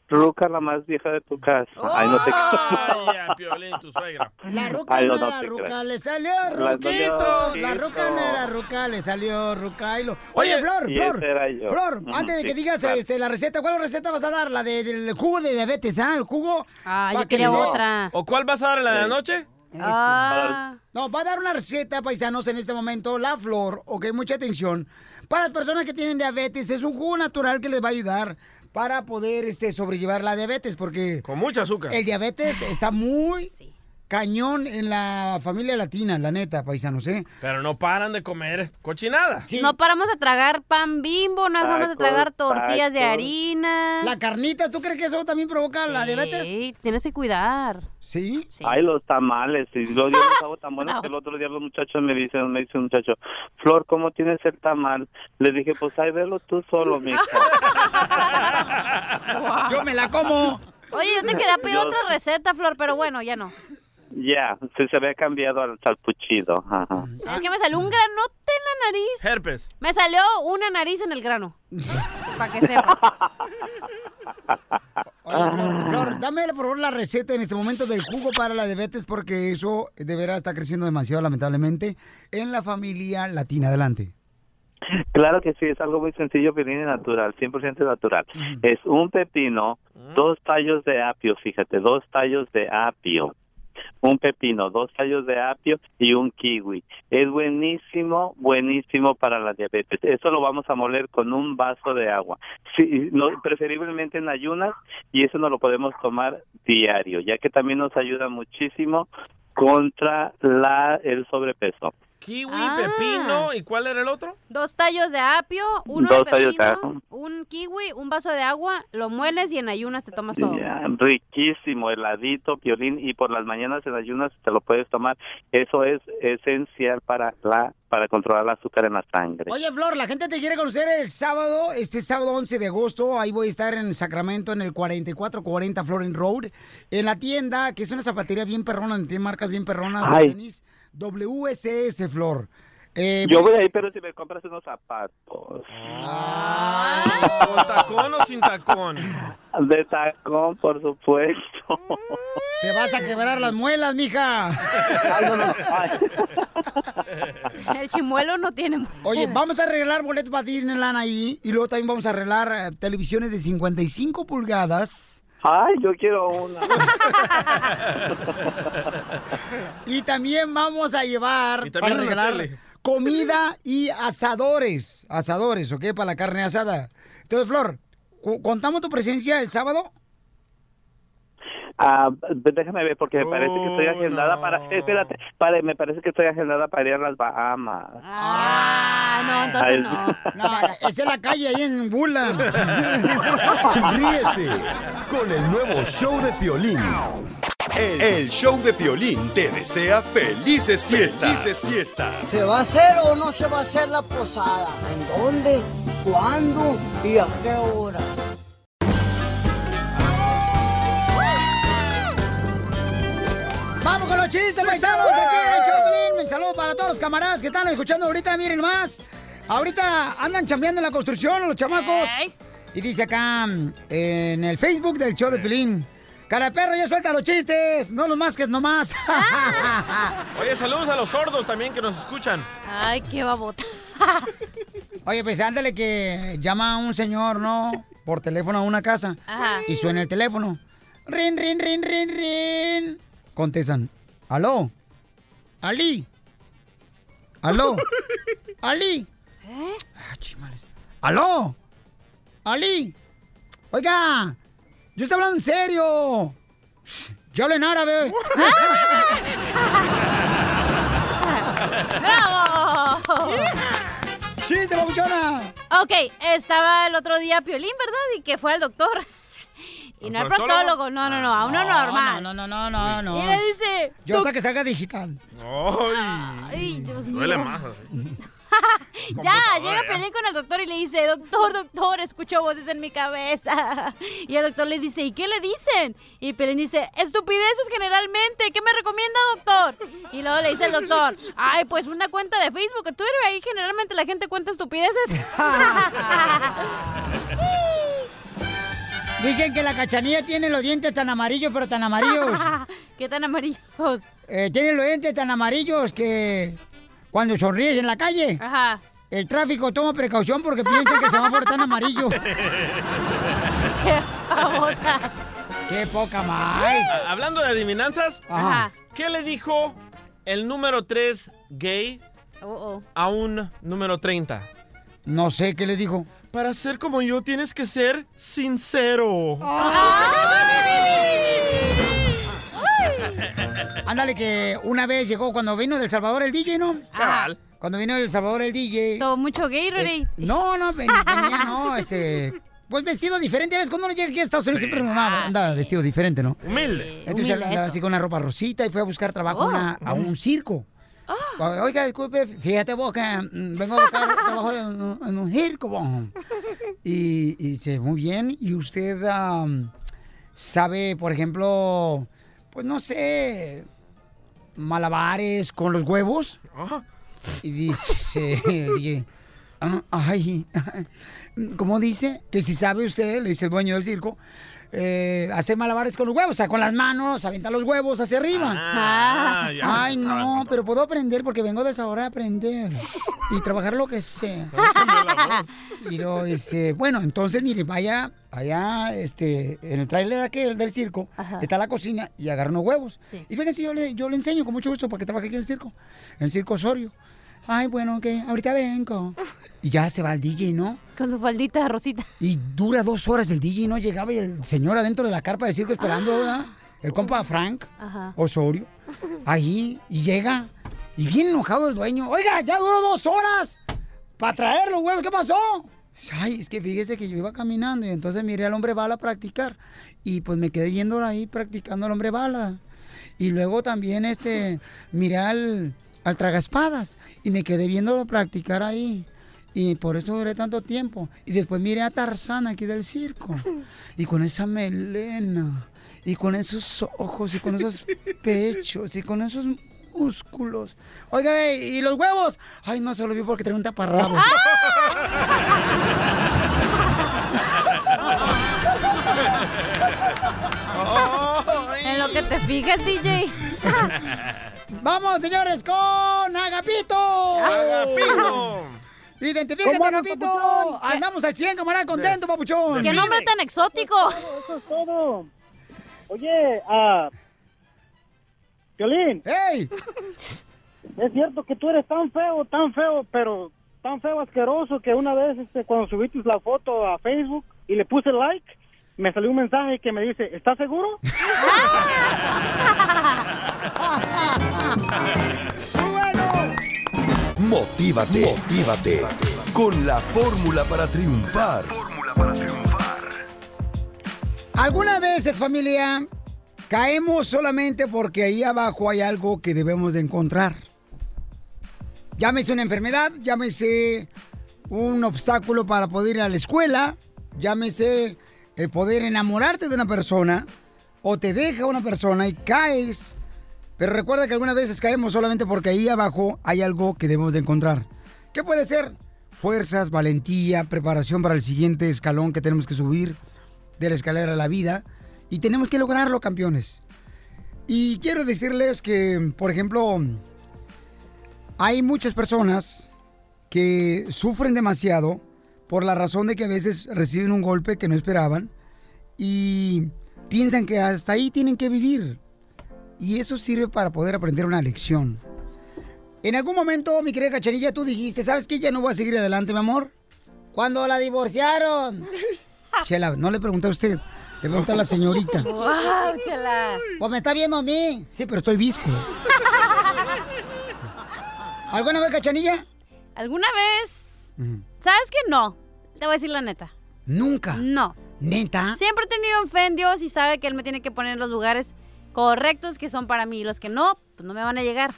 Ruca, la más vieja de tu casa. Ay, no te Ay, a Piolín, tu suegra. La ruca Ay, no, no, era ruca, creas. le salió ruquito. La ruca no era ruca, le salió rucailo. Oye, Flor, y Flor, ese era yo. Flor, Ujú, antes de sí, que digas claro. este, la receta, ¿cuál receta vas a dar? La de- del jugo de diabetes, ¿ah? El jugo. Ah, yo que quería otra. ¿O cuál vas a dar en la de anoche? Este, Ah. No, va a dar una receta, paisanos, en este momento, la flor, ok, mucha atención. Para las personas que tienen diabetes, es un jugo natural que les va a ayudar para poder este, sobrellevar la diabetes, porque... Con mucha azúcar. El diabetes está muy cañón en la familia latina, la neta, paisanos, ¿eh? Pero no paran de comer cochinada. No paramos de tragar pan bimbo, no dejamos de tragar tortillas de harina. La carnita, ¿tú crees que eso también provoca la diabetes? Sí, tienes que cuidar. ¿Sí? Ay, los tamales. Y yo, yo los hago tan buenos *laughs* que el otro día los muchachos me dicen, me dice un muchacho, Flor, ¿cómo tienes el tamal? Le dije, pues ahí velo tú solo, mija. *laughs* Yo me la como. Oye, yo te quería pedir Yo- otra receta, Flor, pero bueno, ya no. Ya, se, se había cambiado al salpuchido. Ajá. Es que me salió un granote en la nariz. Herpes. Me salió una nariz en el grano. *laughs* Para que sepas. Oye, Flor, Flor, dame por favor la receta en este momento del jugo para la diabetes, porque eso de veras está creciendo demasiado, lamentablemente, en la familia latina. Adelante. Claro que sí, es algo muy sencillo, viene natural, 100% natural. Es un pepino, dos tallos de apio, fíjate, dos tallos de apio. Un pepino, dos tallos de apio y un kiwi. Es buenísimo, buenísimo para la diabetes. Eso lo vamos a moler con un vaso de agua. Sí, no, preferiblemente en ayunas y eso no lo podemos tomar diario, ya que también nos ayuda muchísimo contra la el sobrepeso. Kiwi, Ah. pepino, ¿y cuál era el otro? Dos tallos de apio, uno Dos de tallos de pepino, un kiwi, un vaso de agua, lo mueles y en ayunas te tomas todo. Riquísimo, heladito, piolín, y por las mañanas en ayunas te lo puedes tomar. Eso es esencial para la para controlar el azúcar en la sangre. Oye, Flor, la gente te quiere conocer el sábado, este sábado 11 de agosto. Ahí voy a estar en Sacramento, en el 4440 Florin Road, en la tienda, que es una zapatería bien perrona, donde tiene marcas bien perronas de Ay. tenis. WSS, Flor. Eh, Yo voy ahí, pero si me compras unos zapatos. ¿Con tacón o sin tacón? De tacón, por supuesto. Te vas a quebrar las muelas, mija. Ay, no, no, ay. *laughs* El chimuelo no tiene Oye, vamos a arreglar boletos para Disneyland ahí y luego también vamos a arreglar eh, televisiones de 55 pulgadas. Ay, yo quiero una. *laughs* Y también vamos a llevar Y también para regalar comida y asadores. Asadores, ¿ok? Para la carne asada. Entonces, Flor, ¿contamos tu presencia el sábado? Ah, déjame ver porque me parece que estoy agendada para espérate, para, me parece que estoy agendada para ir a las Bahamas. Ah, no, entonces no. No, esa es la calle ahí en Bula. *laughs* Ríete con el nuevo show de Piolín. El, el show de Piolín te desea felices fiestas. Felices fiestas. ¿Se va a hacer o no se va a hacer la posada? ¿En dónde? ¿Cuándo? ¿Y a qué hora? Vamos con los chistes, paisanos. Aquí en el Choplin. Un saludo para todos los camaradas que están escuchando ahorita. Miren más. Ahorita andan chambeando en la construcción los chamacos. Y dice acá en el Facebook del show de Pilín. Cara de perro, ya suelta los chistes. No los masques nomás. *laughs* Oye, saludos a los sordos también que nos escuchan. Ay, qué babota. *laughs* Oye, pues ándale que llama un señor, ¿no? Por teléfono a una casa. Ajá. Y suena el teléfono. Rin, rin, rin, rin, rin. Contestan. ¿Aló? ¿Ali? ¿Aló? *laughs* ¿Ali? ¿Eh? Ah, chimales. ¿Aló? ¿Ali? Oiga, yo estoy hablando en serio. Yo hablo en árabe. *laughs* ¡Bravo! ¡Chiste, babuchona! Ok, estaba el otro día Piolín, ¿verdad? Y que fue al doctor. Y no al proctólogo? no, no, no, a uno No, normal. no, no, no, no, no. Y le dice... Yo hasta "Doc- que salga digital. Ay, Dios mío. Duele más. *laughs* ya, llega Pelín con el doctor y le dice, doctor, doctor, escucho voces en mi cabeza. *laughs* Y el doctor le dice, ¿y qué le dicen? Y Pelín dice, estupideces generalmente, ¿qué me recomienda, doctor? Y luego le dice el doctor, ay, pues una cuenta de Facebook o Twitter, ahí generalmente la gente cuenta estupideces. *laughs* Dicen que la cachanilla tiene los dientes tan amarillos, pero tan amarillos. *laughs* ¿Qué tan amarillos? Eh, tiene los dientes tan amarillos que cuando sonríes en la calle, Ajá. el tráfico toma precaución porque piensa que el semáforo está en amarillo. *laughs* ¡Qué poca más! Ah, Hablando de adivinanzas, Ajá. ¿qué le dijo el número 3 gay a un número 30? No sé qué le dijo. Para ser como yo tienes que ser sincero. Ándale, que una vez llegó cuando vino del Salvador el DJ, ¿no? Cabal. Cuando vino del Salvador el DJ. Todo mucho gay, Rory. No, no, ven- venía, no, este. Pues vestido diferente, ¿ves? Cuando uno llega aquí a Estados Unidos Sí. siempre anda, anda vestido diferente, ¿no? Humilde. Entonces Humilde, andaba eso. así con una ropa rosita y fue a buscar trabajo Oh. una- a un circo. Oiga, disculpe, fíjate vos que mm, vengo a buscar *laughs* trabajo en, un- en un circo. *laughs* Y, y dice, muy bien, ¿y usted sabe, por ejemplo, pues no sé, malabares con los huevos? Y dice, *laughs* "Ah, ay, ¿cómo dice? Que si sabe usted, le dice el dueño del circo, eh, hacer malabares con los huevos, o sea, con las manos, aventar los huevos hacia arriba. Ah, ya. Ay, no, pero puedo aprender porque vengo del sabor a aprender y trabajar lo que sea. *laughs* Y luego dice, bueno, entonces, mire, vaya, vaya, este, en el tráiler aquel del circo, está la cocina y agarra unos huevos. Y venga, si yo le, yo le enseño con mucho gusto para que trabaje aquí en el circo, en el circo Osorio. Ay, bueno, que ahorita vengo. Y ya se va el DJ, ¿no? Con su faldita rosita. Y dura dos horas el DJ, no llegaba y el señor adentro de la carpa del circo esperando, ¿verdad? El compa Frank Ajá. Osorio. Ahí, y llega. Y bien enojado el dueño. Oiga, ya duró dos horas para traer los huevos. ¿Qué pasó? Ay, es que fíjese que yo iba caminando y entonces miré al hombre bala practicar. Y pues me quedé viéndolo ahí practicando al hombre bala. Y luego también este miré al, al tragaspadas y me quedé viéndolo practicar ahí. Y por eso duré tanto tiempo. Y después miré a Tarzán aquí del circo. *laughs* Y con esa melena. Y con esos ojos. Y con esos pechos. Y con esos músculos. Oiga, ¿y los huevos? Ay, no se lo vi porque tenía un taparrabos. *laughs* *laughs* En lo que te fijas, DJ. Vamos, señores, con Agapito. Agapito. *laughs* Identifícate, ¿Cómo andas, Agapito. papuchón? Andamos al 100, camarada, contento, papuchón. ¡Qué nombre tan exótico! Eso es todo. Oye, ah. Violín. ¡Ey! Es cierto que tú eres tan feo, tan feo, pero tan feo asqueroso que una vez este, cuando subiste la foto a Facebook y le puse like, me salió un mensaje que me dice, ¿estás seguro? *laughs* Motívate, motívate con la fórmula para triunfar. Algunas veces, familia, caemos solamente porque ahí abajo hay algo que debemos de encontrar. Llámese una enfermedad, llámese un obstáculo para poder ir a la escuela, llámese el poder enamorarte de una persona o te deja una persona y caes. Pero recuerda que algunas veces caemos solamente porque ahí abajo hay algo que debemos de encontrar. ¿Qué puede ser? Fuerzas, valentía, preparación para el siguiente escalón que tenemos que subir de la escalera de la vida y tenemos que lograrlo, campeones. Y quiero decirles que, por ejemplo, hay muchas personas que sufren demasiado por la razón de que a veces reciben un golpe que no esperaban y piensan que hasta ahí tienen que vivir. Y eso sirve para poder aprender una lección. En algún momento, mi querida Cachanilla, tú dijiste, ¿sabes qué? Ya no voy a seguir adelante, mi amor. Cuando la divorciaron. *laughs* Chela, no le pregunté a usted, le pregunté a la señorita. *laughs* ¡Wow, chela! Pues me está viendo a mí. Sí, pero estoy visco. *laughs* ¿Alguna vez, Cachanilla? ¿Alguna vez? ¿Sabes que no? Te voy a decir la neta. Nunca. No. ¿Neta? Siempre he tenido fe en Dios y sabe que Él me tiene que poner en los lugares correctos que son para mí. Y los que no, pues no me van a llegar.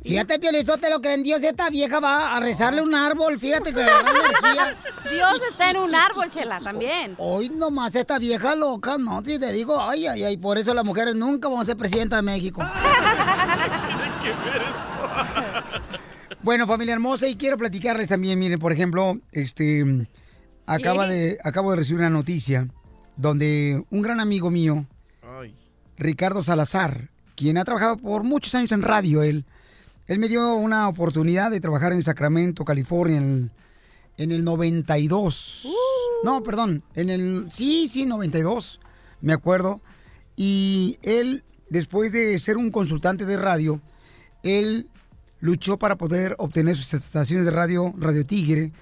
Fíjate, Piolizotelo, que en Dios esta vieja va a rezarle un árbol. Fíjate que *laughs* energía. Dios está en un árbol, chela, también. Hoy nomás esta vieja loca, ¿no? Si te digo, ay, ay, ay, por eso las mujeres nunca vamos a ser presidenta de México. *laughs* Bueno, familia hermosa, y quiero platicarles también, miren, por ejemplo, este, acaba de, acabo de recibir una noticia donde un gran amigo mío, Ricardo Salazar, quien ha trabajado por muchos años en radio, él, él me dio una oportunidad de trabajar en Sacramento, California, en el, en el 92. No, perdón, en el, sí, sí, 92, me acuerdo. Y él, después de ser un consultante de radio, él luchó para poder obtener sus estaciones de radio, Radio Tigre,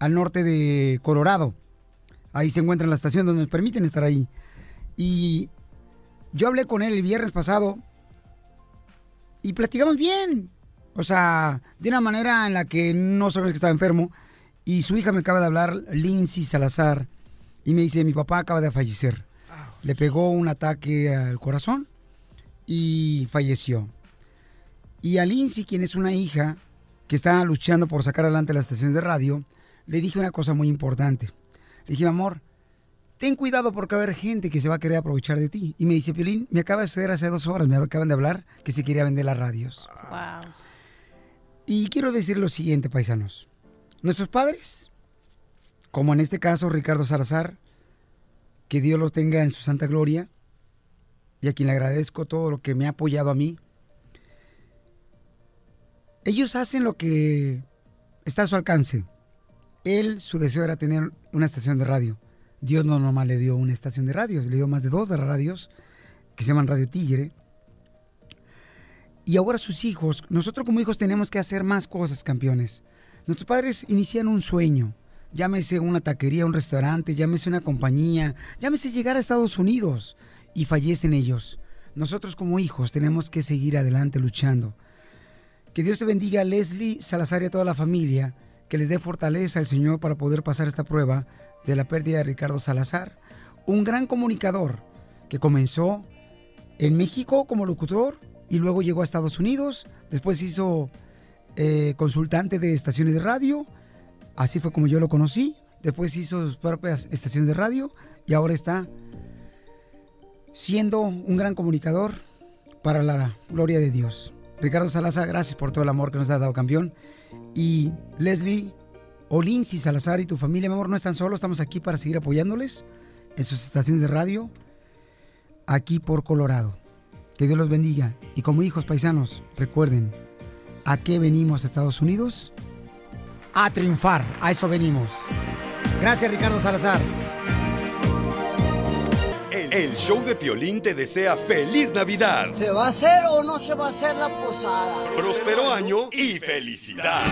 al norte de Colorado. Ahí se encuentra la estación donde nos permiten estar ahí. Y yo hablé con él el viernes pasado y platicamos bien. O sea, de una manera en la que no sabemos que estaba enfermo. Y su hija me acaba de hablar, Lindsay Salazar, y me dice, mi papá acaba de fallecer. Le pegó un ataque al corazón y falleció. Y a Lindsay, quien es una hija que está luchando por sacar adelante las estaciones de radio, le dije una cosa muy importante. Le dije, mi amor, ten cuidado porque va a haber gente que se va a querer aprovechar de ti. Y me dice, Piolín, me acaba de suceder hace dos horas, me acaban de hablar que se quería vender las radios. Wow. Y quiero decir lo siguiente, paisanos. Nuestros padres, como en este caso Ricardo Salazar, que Dios los tenga en su santa gloria, y a quien le agradezco todo lo que me ha apoyado a mí, ellos hacen lo que está a su alcance. Él, su deseo era tener una estación de radio. Dios no nomás le dio una estación de radio, le dio más de dos radios que se llaman Radio Tigre. Y ahora sus hijos, nosotros como hijos tenemos que hacer más cosas, campeones. Nuestros padres inician un sueño, llámese una taquería, un restaurante, llámese una compañía, llámese llegar a Estados Unidos y fallecen ellos. Nosotros como hijos tenemos que seguir adelante luchando. Que Dios te bendiga Leslie Salazar y a toda la familia, que les dé fortaleza al Señor para poder pasar esta prueba de la pérdida de Ricardo Salazar, un gran comunicador que comenzó en México como locutor y luego llegó a Estados Unidos, después hizo eh, consultante de estaciones de radio, así fue como yo lo conocí, después hizo sus propias estaciones de radio y ahora está siendo un gran comunicador para la gloria de Dios. Ricardo Salazar, gracias por todo el amor que nos has dado, campeón. Y Leslie, Olinsi Salazar y tu familia, mi amor, no están solos, estamos aquí para seguir apoyándoles en sus estaciones de radio, aquí por Colorado. Que Dios los bendiga. Y como hijos paisanos, recuerden, ¿a qué venimos a Estados Unidos? A triunfar, a eso venimos. Gracias, Ricardo Salazar. El, show de Piolín te desea feliz Navidad, ¿Se va a hacer o no se va a hacer la posada? próspero año y felicidad.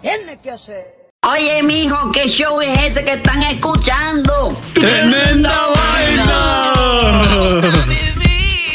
Tiene que hacer. Oye, mijo, ¿qué show es ese que están escuchando? ¡Tremenda vaina!